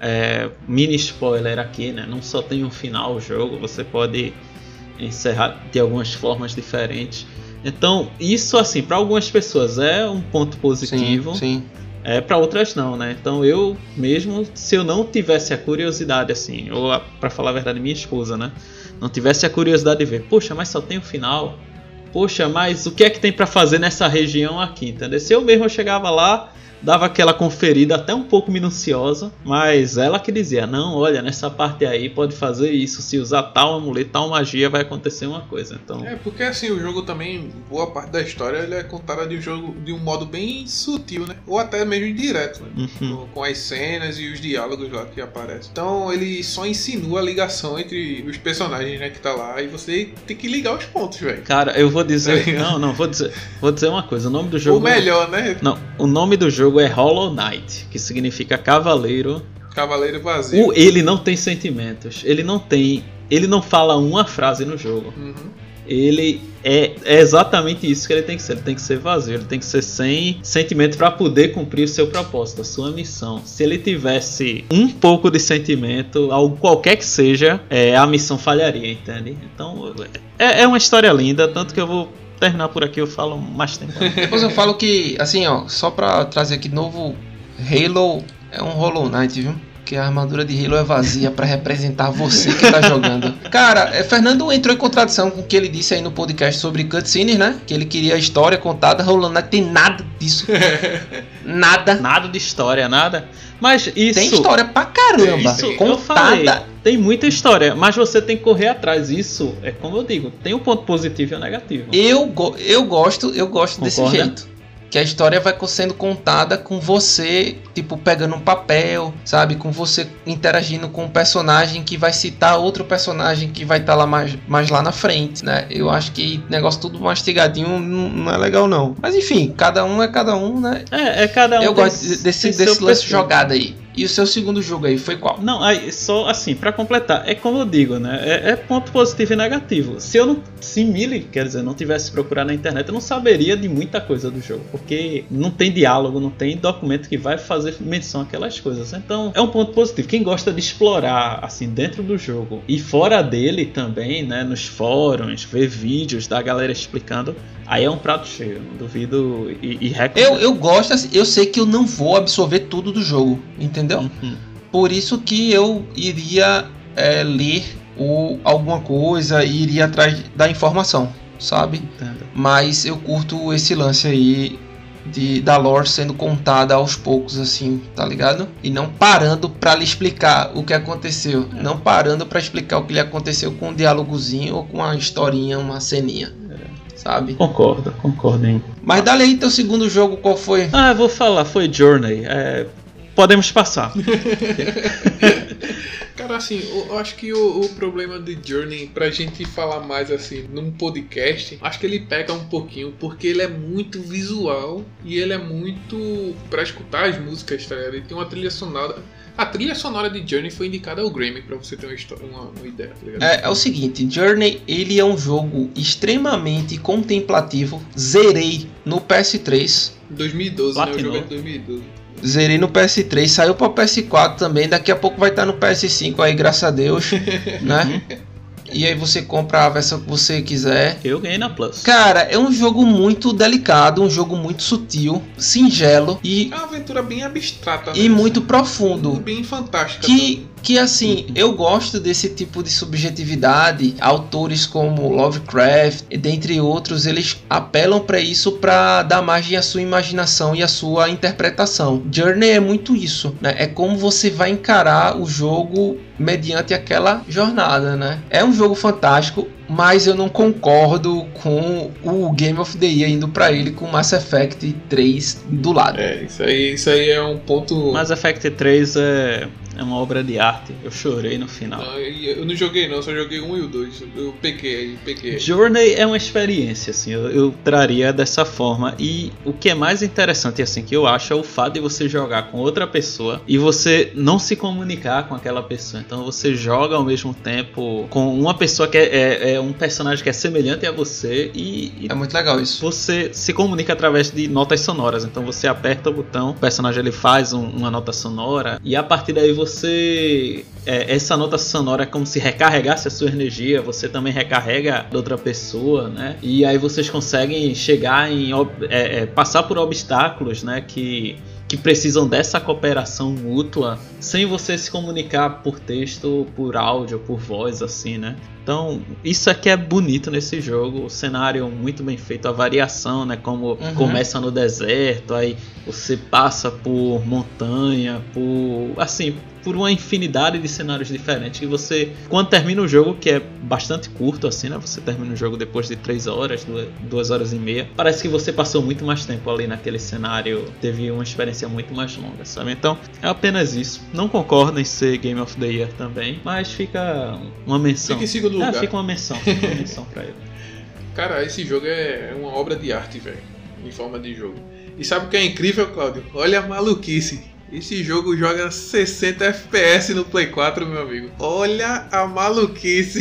B: é, mini spoiler aqui, né? Não só tem um final o jogo, você pode encerrar de algumas formas diferentes. Então, isso assim, para algumas pessoas é um ponto positivo.
A: Sim, sim.
B: É, para outras não, né? Então eu mesmo, se eu não tivesse a curiosidade assim, ou para falar a verdade, minha esposa, né? Não tivesse a curiosidade de ver, poxa, mas só tem o final poxa, mas o que é que tem para fazer nessa região aqui, entendeu? Se eu mesmo chegava lá, dava aquela conferida até um pouco minuciosa, mas ela que dizia: não, olha, nessa parte aí pode fazer isso, se usar tal amuleto, tal magia, vai acontecer uma coisa. Então.
C: É, porque assim, o jogo também, boa parte da história ele é contada de um jogo de um modo bem sutil, né? Ou até mesmo indireto, né? Uhum. Com as cenas e os diálogos lá que aparecem. Então ele só insinua a ligação entre os personagens, né, que tá lá, e você tem que ligar os pontos, velho.
B: Cara, eu vou dizer. Tá não, não, vou dizer. Vou dizer uma coisa. O nome do jogo. O
C: melhor, né?
B: Não, o nome do jogo jogo é Hollow Knight, que significa cavaleiro.
C: Cavaleiro vazio.
B: O, ele não tem sentimentos. Ele não tem. Ele não fala uma frase no jogo. Uhum. Ele é, é, exatamente isso que ele tem que ser. Ele tem que ser vazio, ele tem que ser sem sentimento para poder cumprir o seu propósito, a sua missão. Se ele tivesse um pouco de sentimento, algo qualquer que seja, é, a missão falharia, entende? Então é, é uma história linda, tanto que eu vou terminar por aqui, eu falo mais tempo.
A: Depois eu falo que, assim, ó, só pra trazer aqui de novo, Halo é um Hollow Knight, viu? Que a armadura de Halo é vazia para representar você que tá jogando. Cara, é, Fernando entrou em contradição com o que ele disse aí no podcast sobre cutscenes, né? Que ele queria a história contada. Hollow Knight tem nada disso. nada.
B: Nada de história, nada. Mas isso.
A: Tem história pra caramba.
B: Isso, contada. tem muita história, mas você tem que correr atrás. Isso é como eu digo, tem um ponto positivo e um negativo.
A: Eu, eu gosto, eu gosto Concorda? desse jeito que a história vai sendo contada com você, tipo, pegando um papel, sabe? Com você interagindo com um personagem que vai citar outro personagem que vai estar tá lá mais, mais lá na frente, né? Eu acho que negócio tudo mastigadinho não, não, é legal, não. Mas enfim, cada um é cada um, né?
B: É, é cada um.
A: Eu gosto desse, desse lance jogado aí. E o seu segundo jogo aí foi qual?
B: Não, aí só assim, para completar, é como eu digo, né? É, é, ponto positivo e negativo. Se eu não, se quer dizer, não tivesse procurado na internet, eu não saberia de muita coisa do jogo, porque não tem diálogo, não tem documento que vai fazer menção àquelas coisas. Então, é um ponto positivo. Quem gosta de explorar assim dentro do jogo e fora dele também, né, nos fóruns, ver vídeos da galera explicando, Aí é um prato cheio, não duvido e, e
A: eu, eu gosto, assim, eu sei que eu não vou absorver tudo do jogo, entendeu? Uhum. Por isso que eu iria é, ler o, alguma coisa e iria atrás da informação, sabe? Entendo. Mas eu curto esse lance aí de, da lore sendo contada aos poucos, assim, tá ligado? E não parando para lhe explicar o que aconteceu. É. Não parando para explicar o que lhe aconteceu com um diálogozinho ou com uma historinha, uma ceninha sabe?
B: Concordo, concordo. Hein?
A: Mas dá aí teu segundo jogo, qual foi?
B: Ah, eu vou falar, foi Journey. É, podemos passar.
C: Cara, assim, eu acho que o, o, problema de Journey, pra gente falar mais assim num podcast, acho que ele pega um pouquinho, porque ele é muito visual e ele é muito pra escutar as músicas, tá ligado? Ele tem uma trilha sonora. A trilha sonora de Journey foi indicada ao Grammy, pra você ter uma, história, uma, uma ideia, tá ligado?
A: É, é o seguinte, Journey, ele é um jogo extremamente contemplativo. Zerei no PS3.
C: 2012, Platinou. né? Eu joguei em 2012.
A: Zerei no PS3, saiu para PS4 também. Daqui a pouco vai estar no PS5 aí, graças a Deus, né? E aí você compra a versão que você quiser.
B: Eu ganhei na Plus.
A: Cara, é um jogo muito delicado, um jogo muito sutil, singelo e.
C: É uma aventura bem abstrata. Né?
A: E muito profundo.
C: Bem fantástica.
A: Que, que assim, eu gosto desse tipo de subjetividade. Autores como Lovecraft, dentre outros, eles apelam para isso para dar margem à sua imaginação e à sua interpretação. Journey é muito isso, né? É como você vai encarar o jogo mediante aquela jornada, né? É um jogo fantástico, mas eu não concordo com o Game of the Year indo para ele com Mass Effect 3 do lado.
C: É, isso aí, isso aí é um ponto.
B: Mass Effect 3 é é uma obra de arte. Eu chorei no final.
C: Não, eu não joguei não, só joguei um e o dois. Eu peguei, peguei.
B: Journey é uma experiência, assim, eu, eu, traria dessa forma. E o que é mais interessante, assim, que eu acho é o fato de você jogar com outra pessoa e você não se comunicar com aquela pessoa. Então você joga ao mesmo tempo com uma pessoa que é, é, é um personagem que é semelhante a você e, e,
A: É muito legal isso.
B: Você se comunica através de notas sonoras. Então você aperta o botão, o personagem ele faz um, uma nota sonora e a partir daí você você. É, essa nota sonora é como se recarregasse a sua energia, você também recarrega da outra pessoa, né? E aí vocês conseguem chegar em. É, é, passar por obstáculos, né? Que que precisam dessa cooperação mútua sem você se comunicar por texto, por áudio, por voz, assim, né? Então, isso aqui é bonito nesse jogo, o cenário muito bem feito, a variação, né? Como uhum. começa no deserto, aí você passa por montanha, por assim, por uma infinidade de cenários diferentes. E você, quando termina o jogo, que é bastante curto, assim, né? Você termina o jogo depois de 3 horas, 2 horas e meia. Parece que você passou muito mais tempo ali naquele cenário, teve uma experiência muito mais longa, sabe? Então, é apenas isso. Não concordo em ser Game of the Year também, mas fica uma menção.
C: Fica em segundo lugar.
B: É, fica uma menção, fica uma menção pra ele.
C: Cara, esse jogo é uma obra de arte, velho, em forma de jogo. E sabe o que é incrível, Claudio? Olha a maluquice. Esse jogo joga 60 FPS no Play 4, meu amigo. Olha a maluquice.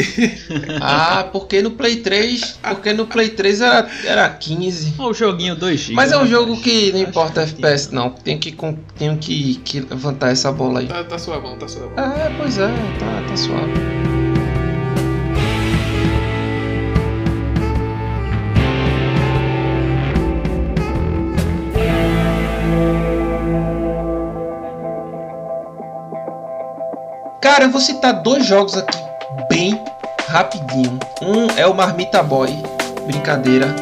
A: Ah, porque no Play 3, porque no Play 3 era, era 15.
B: o joguinho 2 GB.
A: Mas é um jogo que não importa FPS não. Tenho que tenho que, que levantar essa bola aí.
C: Tá, tá suavão, tá suavão.
A: É, pois é, tá, tá suave. Cara, eu vou citar dois jogos aqui bem rapidinho. Um é o Marmita Boy, brincadeira.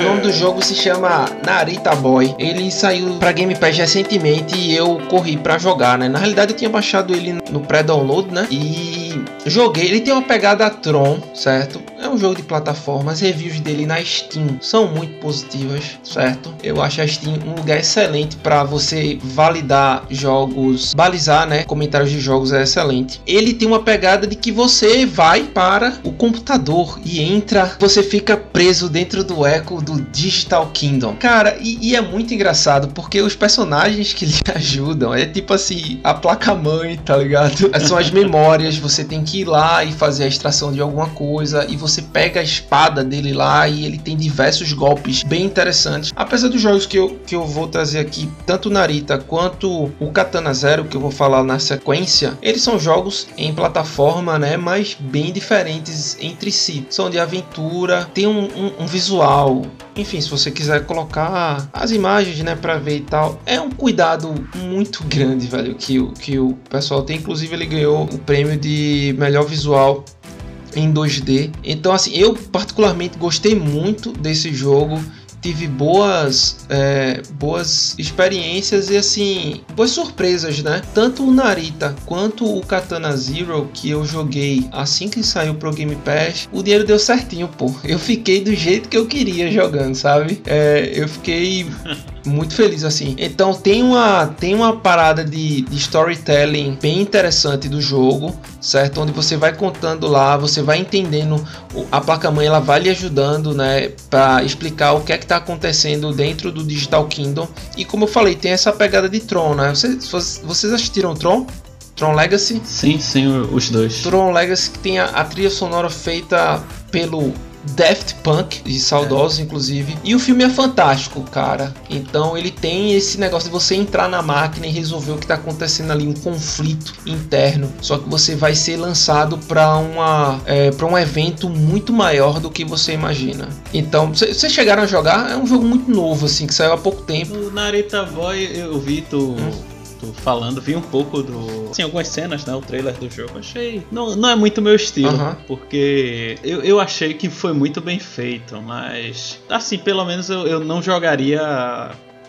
A: o nome do jogo se chama Narita Boy. Ele saiu para Game Pass recentemente e eu corri para jogar, né? Na realidade eu tinha baixado ele no pré-download, né? E joguei. Ele tem uma pegada Tron, certo? É um jogo de plataforma. As reviews dele na Steam são muito positivas, certo? Eu acho a Steam um lugar excelente para você validar jogos, balizar, né? Comentários de jogos é excelente. Ele tem uma pegada de que você vai para o computador e entra, você fica preso dentro do eco do Digital Kingdom. Cara, e, e é muito engraçado porque os personagens que lhe ajudam é tipo assim, a placa-mãe, tá ligado? São as memórias, você tem que ir lá e fazer a extração de alguma coisa e você pega a espada dele lá e ele tem diversos golpes bem interessantes. Apesar dos jogos que eu, que eu vou trazer aqui, tanto Narita quanto o Katana Zero, que eu vou falar na sequência, eles são jogos em plataforma, né? Mas bem diferentes entre si. São de aventura, tem um, um, um visual. Enfim, se você quiser colocar as imagens, né, para ver e tal, é um cuidado muito grande, velho, que, que o pessoal tem. Inclusive, ele ganhou o prêmio de melhor visual em 2D. Então, assim, eu particularmente gostei muito desse jogo. Tive boas, é, boas experiências e assim, boas surpresas, né? Tanto o Narita quanto o Katana Zero que eu joguei assim que saiu pro Game Pass, o dinheiro deu certinho, pô. Eu fiquei do jeito que eu queria jogando, sabe? É, eu fiquei muito feliz assim. Então tem uma tem uma parada de, de storytelling bem interessante do jogo, certo? Onde você vai contando lá, você vai entendendo a placa mãe, ela vai lhe ajudando, né, para explicar o que é que tá acontecendo dentro do Digital Kingdom. E como eu falei, tem essa pegada de Tron, né? Vocês, vocês assistiram Tron? Tron Legacy?
B: Sim, sim, os dois.
A: Tron Legacy que tem a, a trilha sonora feita pelo Daft Punk, de saudosos é. inclusive. E o filme é fantástico, cara. Então ele tem esse negócio de você entrar na máquina e resolver o que tá acontecendo ali, um conflito interno. Só que você vai ser lançado para uma é, para um evento muito maior do que você imagina. Então, vocês chegaram a jogar? É um jogo muito novo, assim, que saiu há pouco tempo.
B: O Narita Boy, eu vi tu. Hum falando, vi um pouco do. Assim, algumas cenas, né? O trailer do jogo. Achei. Não, não é muito meu estilo. Uh -huh. Porque eu, eu achei que foi muito bem feito, mas. Assim, pelo menos eu, eu não jogaria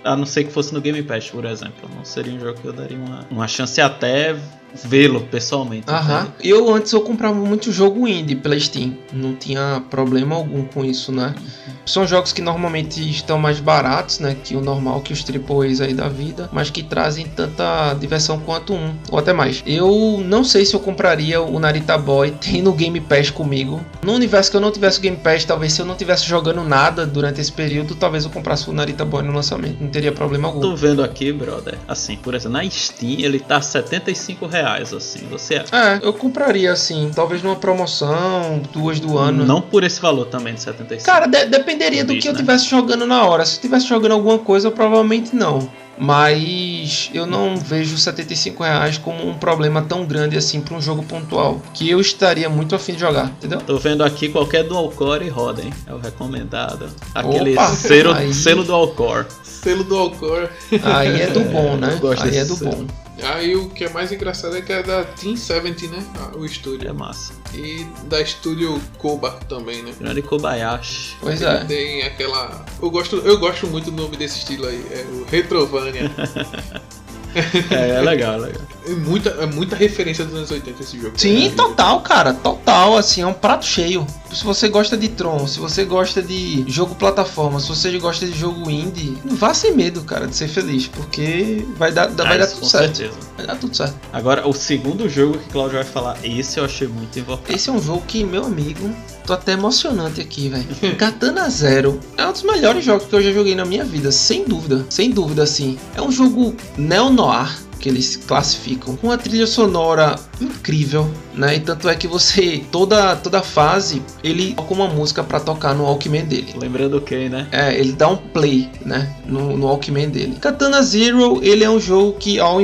B: a não ser que fosse no Game Pass, por exemplo. Não seria um jogo que eu daria uma, uma chance até vê-lo pessoalmente.
A: Aham. Eu antes eu comprava muito jogo indie pela Steam. Não tinha problema algum com isso, né? Uhum. São jogos que normalmente estão mais baratos, né? Que o normal, que os AAAs aí da vida, mas que trazem tanta diversão quanto um, ou até mais. Eu não sei se eu compraria o Narita Boy, tem no Game Pass comigo. No universo que eu não tivesse o Game Pass, talvez se eu não tivesse jogando nada durante esse período, talvez eu comprasse o Narita Boy no lançamento. Não teria problema algum.
B: Tô vendo aqui, brother. Assim, por exemplo, na Steam ele tá 75 reais reais, assim. Você
A: É, eu compraria, assim, talvez numa promoção, duas do ano.
B: Não por esse valor também de 75.
A: Cara, de dependeria do, do que né? eu tivesse jogando na hora. Se eu tivesse jogando alguma coisa, provavelmente não mas eu não vejo 75 reais como um problema tão grande assim para um jogo pontual, que eu estaria muito afim de jogar, entendeu?
B: Tô vendo aqui qualquer dual core roda, hein? É o recomendado. Aquele Opa, selo, aí... selo dual core.
C: Selo dual core.
A: Aí é do bom, né? Aí é do selo. bom.
C: Aí o que é mais engraçado é que é da Team 70, né? Ah, o estúdio.
B: É massa.
C: E da estúdio Koba também, né?
B: Grande Kobayashi.
A: Pois é.
C: Tem aquela. Eu gosto, eu gosto muito do nome desse estilo aí. É o Retrovania.
B: é, é legal, é legal.
C: É muita, é muita referência dos anos 80 esse jogo.
A: Sim, né? total, cara. Total, assim, é um prato cheio. Se você gosta de Tron, se você gosta de jogo plataforma, se você gosta de jogo indie, não vá sem medo, cara, de ser feliz, porque vai dar, vai dar tudo certo. Certeza. Vai dar tudo certo.
B: Agora, o segundo jogo que o Claudio vai falar, esse eu achei muito importante.
A: Esse é um jogo que, meu amigo, tô até emocionante aqui, velho. Katana Zero é um dos melhores jogos que eu já joguei na minha vida, sem dúvida. Sem dúvida, assim. É um jogo neo-noir que eles classificam, com uma trilha sonora incrível, né? E tanto é que você toda toda fase ele coloca uma música para tocar no Walkman dele.
B: Lembrando o que, né?
A: É, ele dá um play, né, no, no Walkman dele. Katana Zero, ele é um jogo que ao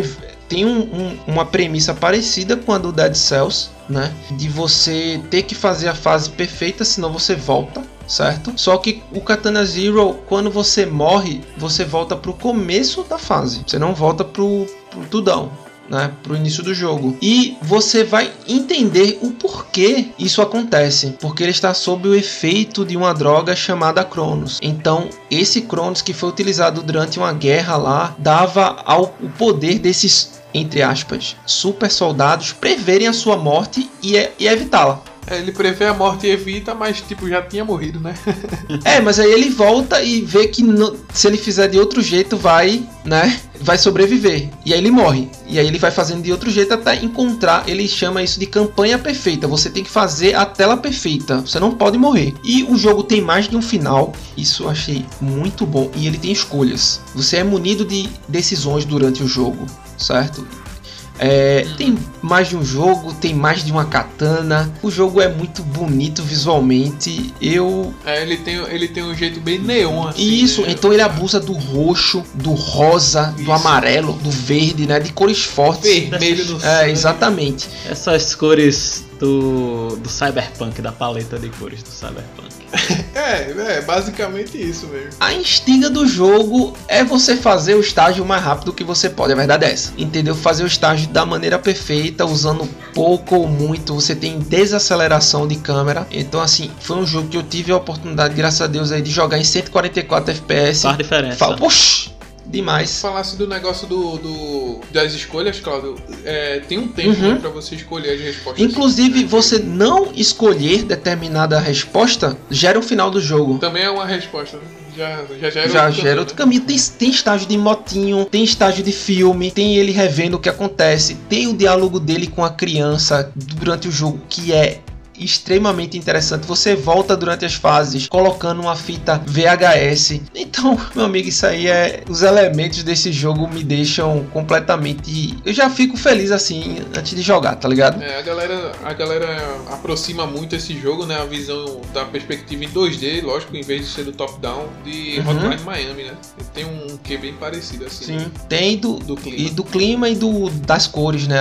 A: tem um, um, uma premissa parecida com a do Dead Cells, né? De você ter que fazer a fase perfeita, senão você volta certo? Só que o Katana Zero, quando você morre, você volta pro começo da fase. Você não volta pro, tudão. Né, pro início do jogo. E você vai entender o porquê isso acontece. Porque ele está sob o efeito de uma droga chamada Cronos. Então, esse Cronos que foi utilizado durante uma guerra lá dava ao, o poder desses, entre aspas, super soldados preverem a sua morte e, e evitá-la.
C: Ele prevê a morte e evita, mas tipo, já tinha morrido, né?
A: é, mas aí ele volta e vê que se ele fizer de outro jeito, vai, né? Vai sobreviver. E aí ele morre. E aí ele vai fazendo de outro jeito até encontrar. Ele chama isso de campanha perfeita. Você tem que fazer a tela perfeita. Você não pode morrer. E o jogo tem mais de um final. Isso eu achei muito bom. E ele tem escolhas. Você é munido de decisões durante o jogo, certo? É, tem mais de um jogo, tem mais de uma katana. O jogo é muito bonito visualmente. Eu.
C: É, ele tem, ele tem um jeito bem neon assim.
A: Isso, né? então ele abusa do roxo, do rosa, Isso. do amarelo, do verde, né? De cores fortes.
C: Vermelho no
A: É, exatamente.
B: Essas cores do, do Cyberpunk, da paleta de cores do Cyberpunk.
C: é, é basicamente isso mesmo.
A: A instiga do jogo é você fazer o estágio o mais rápido que você pode, a verdade é essa. Entendeu? Fazer o estágio da maneira perfeita, usando pouco ou muito, você tem desaceleração de câmera. Então, assim, foi um jogo que eu tive a oportunidade, graças a Deus, aí, de jogar em 144 FPS.
B: Faz diferença.
A: Fala, Poxa! Demais.
C: Falasse do negócio do, do das escolhas, Claudio, é, tem um tempo uhum. né, para você escolher as respostas.
A: Inclusive, você não escolher determinada resposta gera o final do jogo.
C: Também é uma resposta. Já, já, já era
A: já
C: outro
A: gera outro
C: né?
A: caminho. Tem, tem estágio de motinho, tem estágio de filme, tem ele revendo o que acontece, tem o diálogo dele com a criança durante o jogo que é extremamente interessante. Você volta durante as fases colocando uma fita VHS. Então, meu amigo, isso aí é os elementos desse jogo me deixam completamente eu já fico feliz assim antes de jogar, tá ligado?
C: É, a galera, a galera aproxima muito esse jogo, né? A visão da perspectiva em 2D, lógico, em vez de ser do top-down, de
A: Uhum.
C: Hotline Miami, né? Tem um que bem parecido assim.
A: Sim, tem do,
C: Do clima.
A: e do clima e do das cores, né?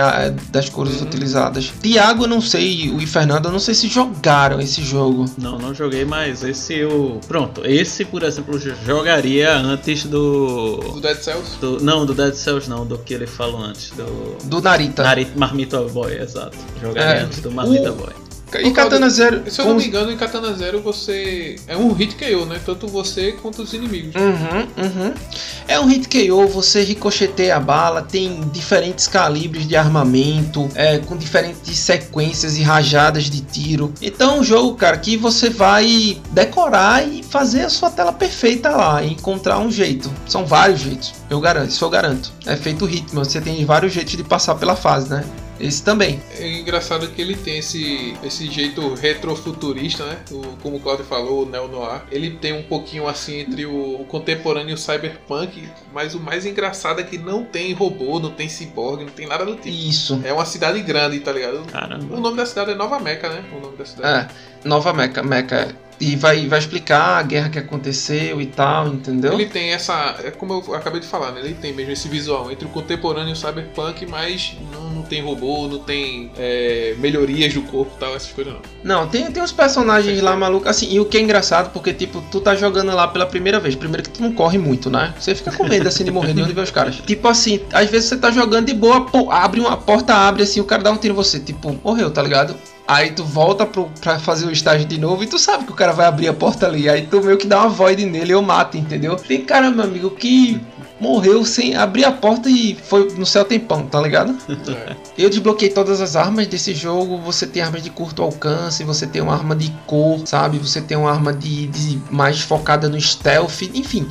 A: Das cores
C: Uhum.
A: utilizadas. Tiago, eu não sei, o e Fernando, eu não sei se jogaram esse jogo.
B: Não, não joguei, mas esse eu. Pronto, esse, por exemplo, eu jogaria antes
C: Do
B: do.
C: Dead Cells.
B: do- não, do Dead Cells não, do que ele falou antes. Do.
A: Do Narita.
B: Nari- Marmita Boy, exato. Jogaria
A: É,
B: antes do Marmita
A: o-
B: Boy.
A: E Katana Zero.
C: Se eu não me engano, em Katana Zero você. É um hit KO, né? Tanto você quanto os inimigos.
A: Uhum, uhum. É um hit KO, você ricocheteia a bala, tem diferentes calibres de armamento, é, com diferentes sequências e rajadas de tiro. Então é um jogo, cara, que você vai decorar e fazer a sua tela perfeita lá, e encontrar um jeito. São vários jeitos, eu garanto, isso eu garanto. É feito Hitman, você tem vários jeitos de passar pela fase, né? Esse também.
C: É engraçado que ele tem esse, esse jeito retrofuturista, né? O, como o Claudio falou, o Neo Noir. Ele tem um pouquinho assim entre o, o contemporâneo e o cyberpunk, mas o mais engraçado é que não tem robô, não tem ciborgue, não tem nada do tipo.
A: Isso.
C: É uma cidade grande, tá ligado? O
B: Caramba.
C: nome da cidade é Nova Meca, né? O nome da cidade.
A: É, Nova Meca, Meca. E vai, vai explicar a guerra que aconteceu e tal, entendeu?
C: Ele tem essa. É como eu acabei de falar, né? Ele tem mesmo esse visual entre o contemporâneo e o cyberpunk, mas não, não tem robô, não tem é, melhorias do corpo e tal, essas coisas não.
A: Não, tem, tem uns personagens lá malucos, assim, e o que é engraçado, porque, tipo, tu tá jogando lá pela primeira vez. Primeiro que tu não corre muito, né? Você fica com medo, assim, de morrer de onde vê os caras. Tipo assim, às vezes você tá jogando de boa, pô, abre uma porta, abre assim, o cara dá um tiro em você, tipo, morreu, tá ligado? Aí tu volta pro, pra fazer o estágio de novo e tu sabe que o cara vai abrir a porta ali. Aí tu meio que dá uma void nele e eu mato, entendeu? Tem cara, meu amigo, que morreu sem abrir a porta e foi no céu tempão, tá ligado?
C: É.
A: Eu desbloqueei todas as armas desse jogo. Você tem armas de curto alcance, você tem uma arma de cor, sabe? Você tem uma arma de, de mais focada no stealth, enfim.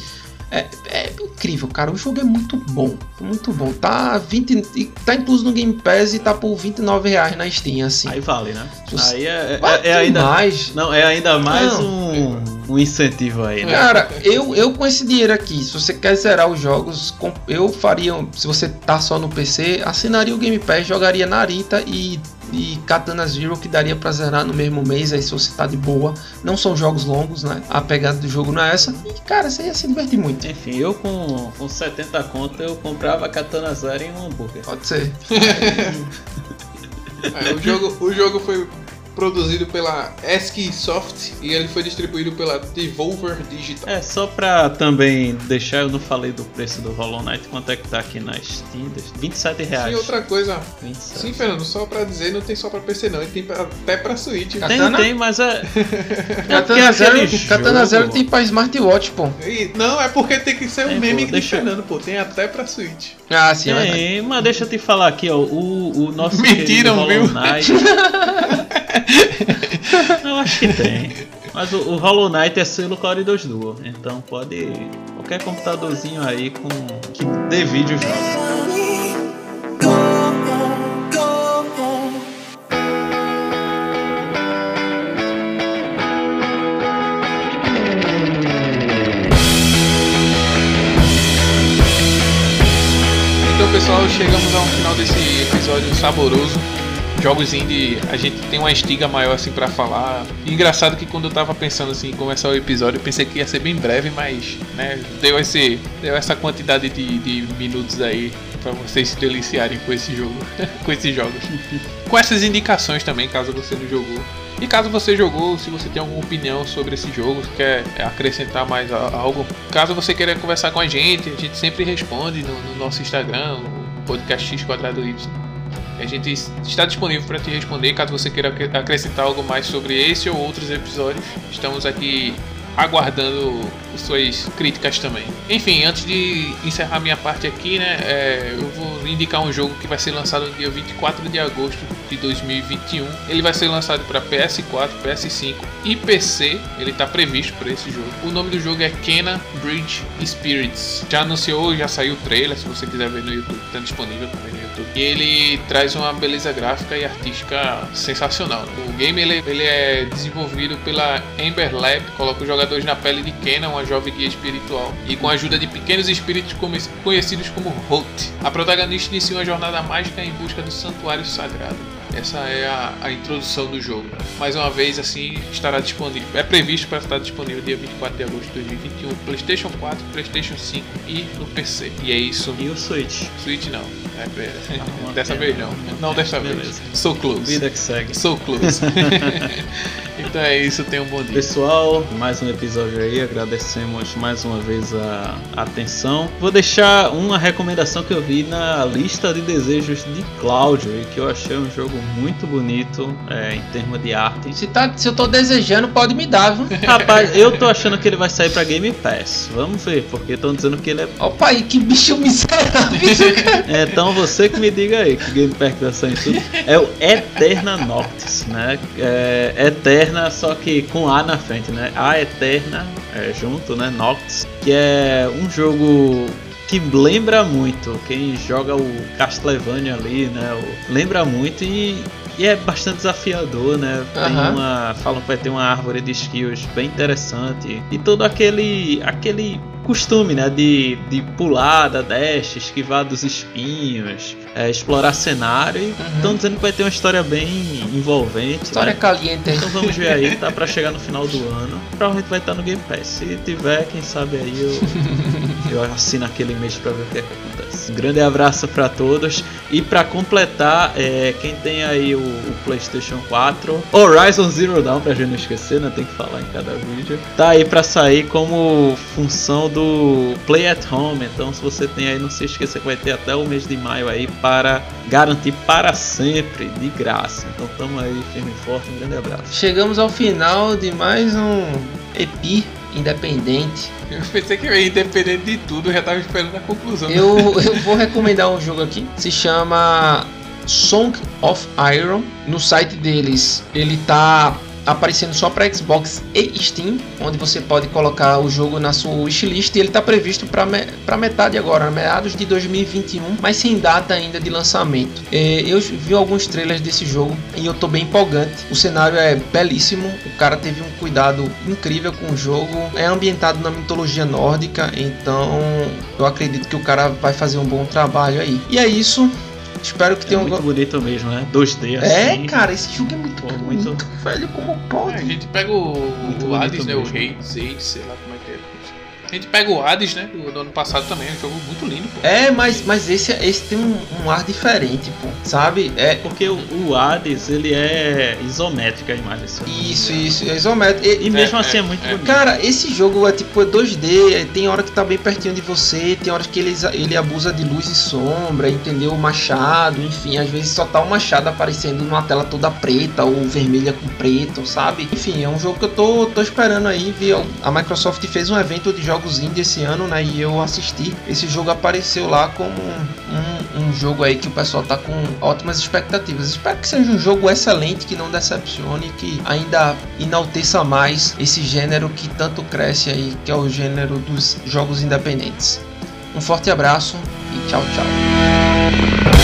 A: É, é incrível, cara. O jogo é muito bom, muito bom. Tá 20, e tá incluso no Game Pass e tá por 29 reais na Steam, assim.
B: Aí vale, né? Aí é, é- é ainda.
A: mais.
B: Não, é ainda mais
A: Não.
B: um, um incentivo aí, né?
A: Cara, eu, eu com esse dinheiro aqui, se você quer zerar os jogos, eu faria, se você tá só no PC, assinaria o Game Pass, jogaria Narita e, e Katana Zero, que daria pra zerar no mesmo mês, aí se você tá de boa. Não são jogos longos, né? A pegada do jogo não é essa. E, cara, você ia se divertir muito.
B: Enfim, eu com, com 70 conto eu comprava Katana Zero em um hambúrguer.
A: Pode ser.
C: É, o, jogo, o jogo foi produzido pela Eski Soft e ele foi distribuído pela Devolver Digital.
B: É, só pra também deixar, eu não falei do preço do Hollow Knight, quanto é que tá aqui nas Steam? 27 reais.
C: E outra coisa,
B: 27.
C: sim, Fernando, só pra dizer, não tem só pra PC não, ele tem pra- até pra Switch.
B: Tem,
A: Katana?
B: tem, mas é.
A: Katana
B: aquele
A: Zero, Katana Zero tem pra Smartwatch, pô.
C: E- não, é porque tem que ser um
B: É,
C: meme
B: pô,
C: de
B: deixa-
C: Fernando, pô, tem até pra Switch.
A: Ah, sim, é.
B: Tem, mas deixa eu te falar aqui, ó. O, o nosso
C: Mentiram,
B: querido Hollow
C: viu?
B: Knight. eu acho que tem. Mas o, o Hollow Knight é selo 2 Duo. Então pode. Qualquer computadorzinho aí com. que dê vídeo joga.
C: Então, pessoal, chegamos ao final desse episódio saboroso. Jogos indie, a gente tem uma estiga maior assim pra falar. E engraçado que quando eu tava pensando assim em começar o episódio, eu pensei que ia ser bem breve, mas né, deu, esse, deu essa quantidade de, de minutos aí pra vocês se deliciarem com esse jogo, com esses jogos. com essas indicações também, caso você não jogou. E caso você jogou, se você tem alguma opinião sobre esse jogo, quer acrescentar mais algo, caso você queira conversar com a gente, a gente sempre responde no, no nosso Instagram, podcast X quadrado Y. A gente está disponível para te responder caso você queira acre- acrescentar algo mais sobre esse ou outros episódios. Estamos aqui aguardando suas críticas também. Enfim, antes de encerrar minha parte aqui, né, é, eu vou indicar um jogo que vai ser lançado no dia 24 de agosto de 2021. Ele vai ser lançado para PS4, PS5 e PC. Ele está previsto para esse jogo. O nome do jogo é Kena Bridge Spirits. Já anunciou, já saiu o trailer. Se você quiser ver no YouTube, está disponível também no YouTube. E ele traz uma beleza gráfica e artística sensacional. Né? O game ele, ele é desenvolvido pela Ember Lab, coloca os jogadores na pele de Kena, uma jovem guia espiritual, e com a ajuda de pequenos espíritos conhecidos como Holt. A protagonista inicia uma jornada mágica em busca do santuário sagrado. Essa é a, a, introdução do jogo. Mais uma vez, assim, estará disponível. É previsto para estar disponível dia 24 de agosto de 2021 PlayStation 4, PlayStation 5 e no PC. E é isso.
B: E o Switch?
C: Switch não. É, é. Ah, dessa vez não. Não dessa Beleza. vez. So close.
B: Vida que segue.
C: So close. então é isso, tenha um bom dia.
B: Pessoal, mais um episódio aí. Agradecemos mais uma vez a atenção. Vou deixar uma recomendação que eu vi na lista de desejos de Cláudio e que eu achei um jogo muito bonito é, em termos de arte.
A: Se, tá, se eu tô desejando, pode me dar, viu?
B: Rapaz, eu tô achando que ele vai sair pra Game Pass. Vamos ver, porque estão dizendo que ele é.
A: Opa, aí, que bicho miserável!
B: é, então você que me diga aí que Game Pass vai sair tudo. É o Eterna Noctis, né? É, Eterna, só que com A na frente, né? A Eterna é, junto, né? Noctis, que é um jogo que lembra muito quem joga o Castlevania ali, né? Lembra muito e, e é bastante desafiador, né? Tem uma, falam que vai ter uma árvore de skills bem interessante e todo aquele aquele costume, né? De, de pular da dash, esquivar dos espinhos, é, explorar cenário. E estão uhum. dizendo que vai ter uma história bem envolvente.
A: História
B: né?
A: caliente.
B: Então vamos ver aí, tá para chegar no final do ano. Provavelmente vai estar no Game Pass. Se tiver, quem sabe aí eu, eu assino aquele mês para ver o que, é que acontece. Um grande abraço para todos. E para completar, é, quem tem aí o, o, PlayStation 4, Horizon Zero Dawn, pra gente não esquecer, né? Tem que falar em cada vídeo. Tá aí para sair como função do Play at Home. Então, se você tem aí, não se esqueça que vai ter até o mês de maio aí para garantir para sempre, de graça. Então, tamo aí firme e forte. Um grande abraço.
A: Chegamos ao final de mais um EPI independente.
C: Eu pensei que independente de tudo, eu já tava esperando a conclusão.
A: Eu, eu vou recomendar um jogo aqui, se chama Song of Iron. No site deles, ele tá aparecendo só para Xbox e Steam, onde você pode colocar o jogo na sua wishlist e ele está previsto para me metade agora, meados de 2021, mas sem data ainda de lançamento. É, eu vi alguns trailers desse jogo e eu tô bem empolgante. O cenário é belíssimo, o cara teve um cuidado incrível com o jogo. É ambientado na mitologia nórdica, então eu acredito que o cara vai fazer um bom trabalho aí. E é isso. Espero que é tenha
B: muito
A: um.
B: bonito mesmo, né? 2D
A: é, assim. É, cara, esse jogo é muito Pô, bonito, muito... velho. Como pode? É,
C: a gente pega o, o Hades, né? Mesmo. O Rei sei lá como é. A gente pega o Hades, né? Do, do ano passado também, é um jogo muito lindo, pô.
A: É, mas, mas esse, esse tem um, um ar diferente, pô. Sabe? É
B: porque o, o Hades, ele é isométrica a imagem.
A: Isso, isso, é isométrico.
B: E, e mesmo é, assim é, é muito
A: é.
B: bonito.
A: Cara, esse jogo é tipo 2D, tem hora que tá bem pertinho de você, tem horas que ele, ele abusa de luz e sombra, entendeu? O machado, enfim, às vezes só tá o machado aparecendo numa tela toda preta ou vermelha com preto, sabe? Enfim, é um jogo que eu tô, tô esperando aí, viu? A Microsoft fez um evento de jogos jogos indie esse ano, né? E eu assisti. Esse jogo apareceu lá como um, um, jogo aí que o pessoal tá com ótimas expectativas. Espero que seja um jogo excelente, que não decepcione, que ainda enalteça mais esse gênero que tanto cresce aí, que é o gênero dos jogos independentes. Um forte abraço e tchau, tchau.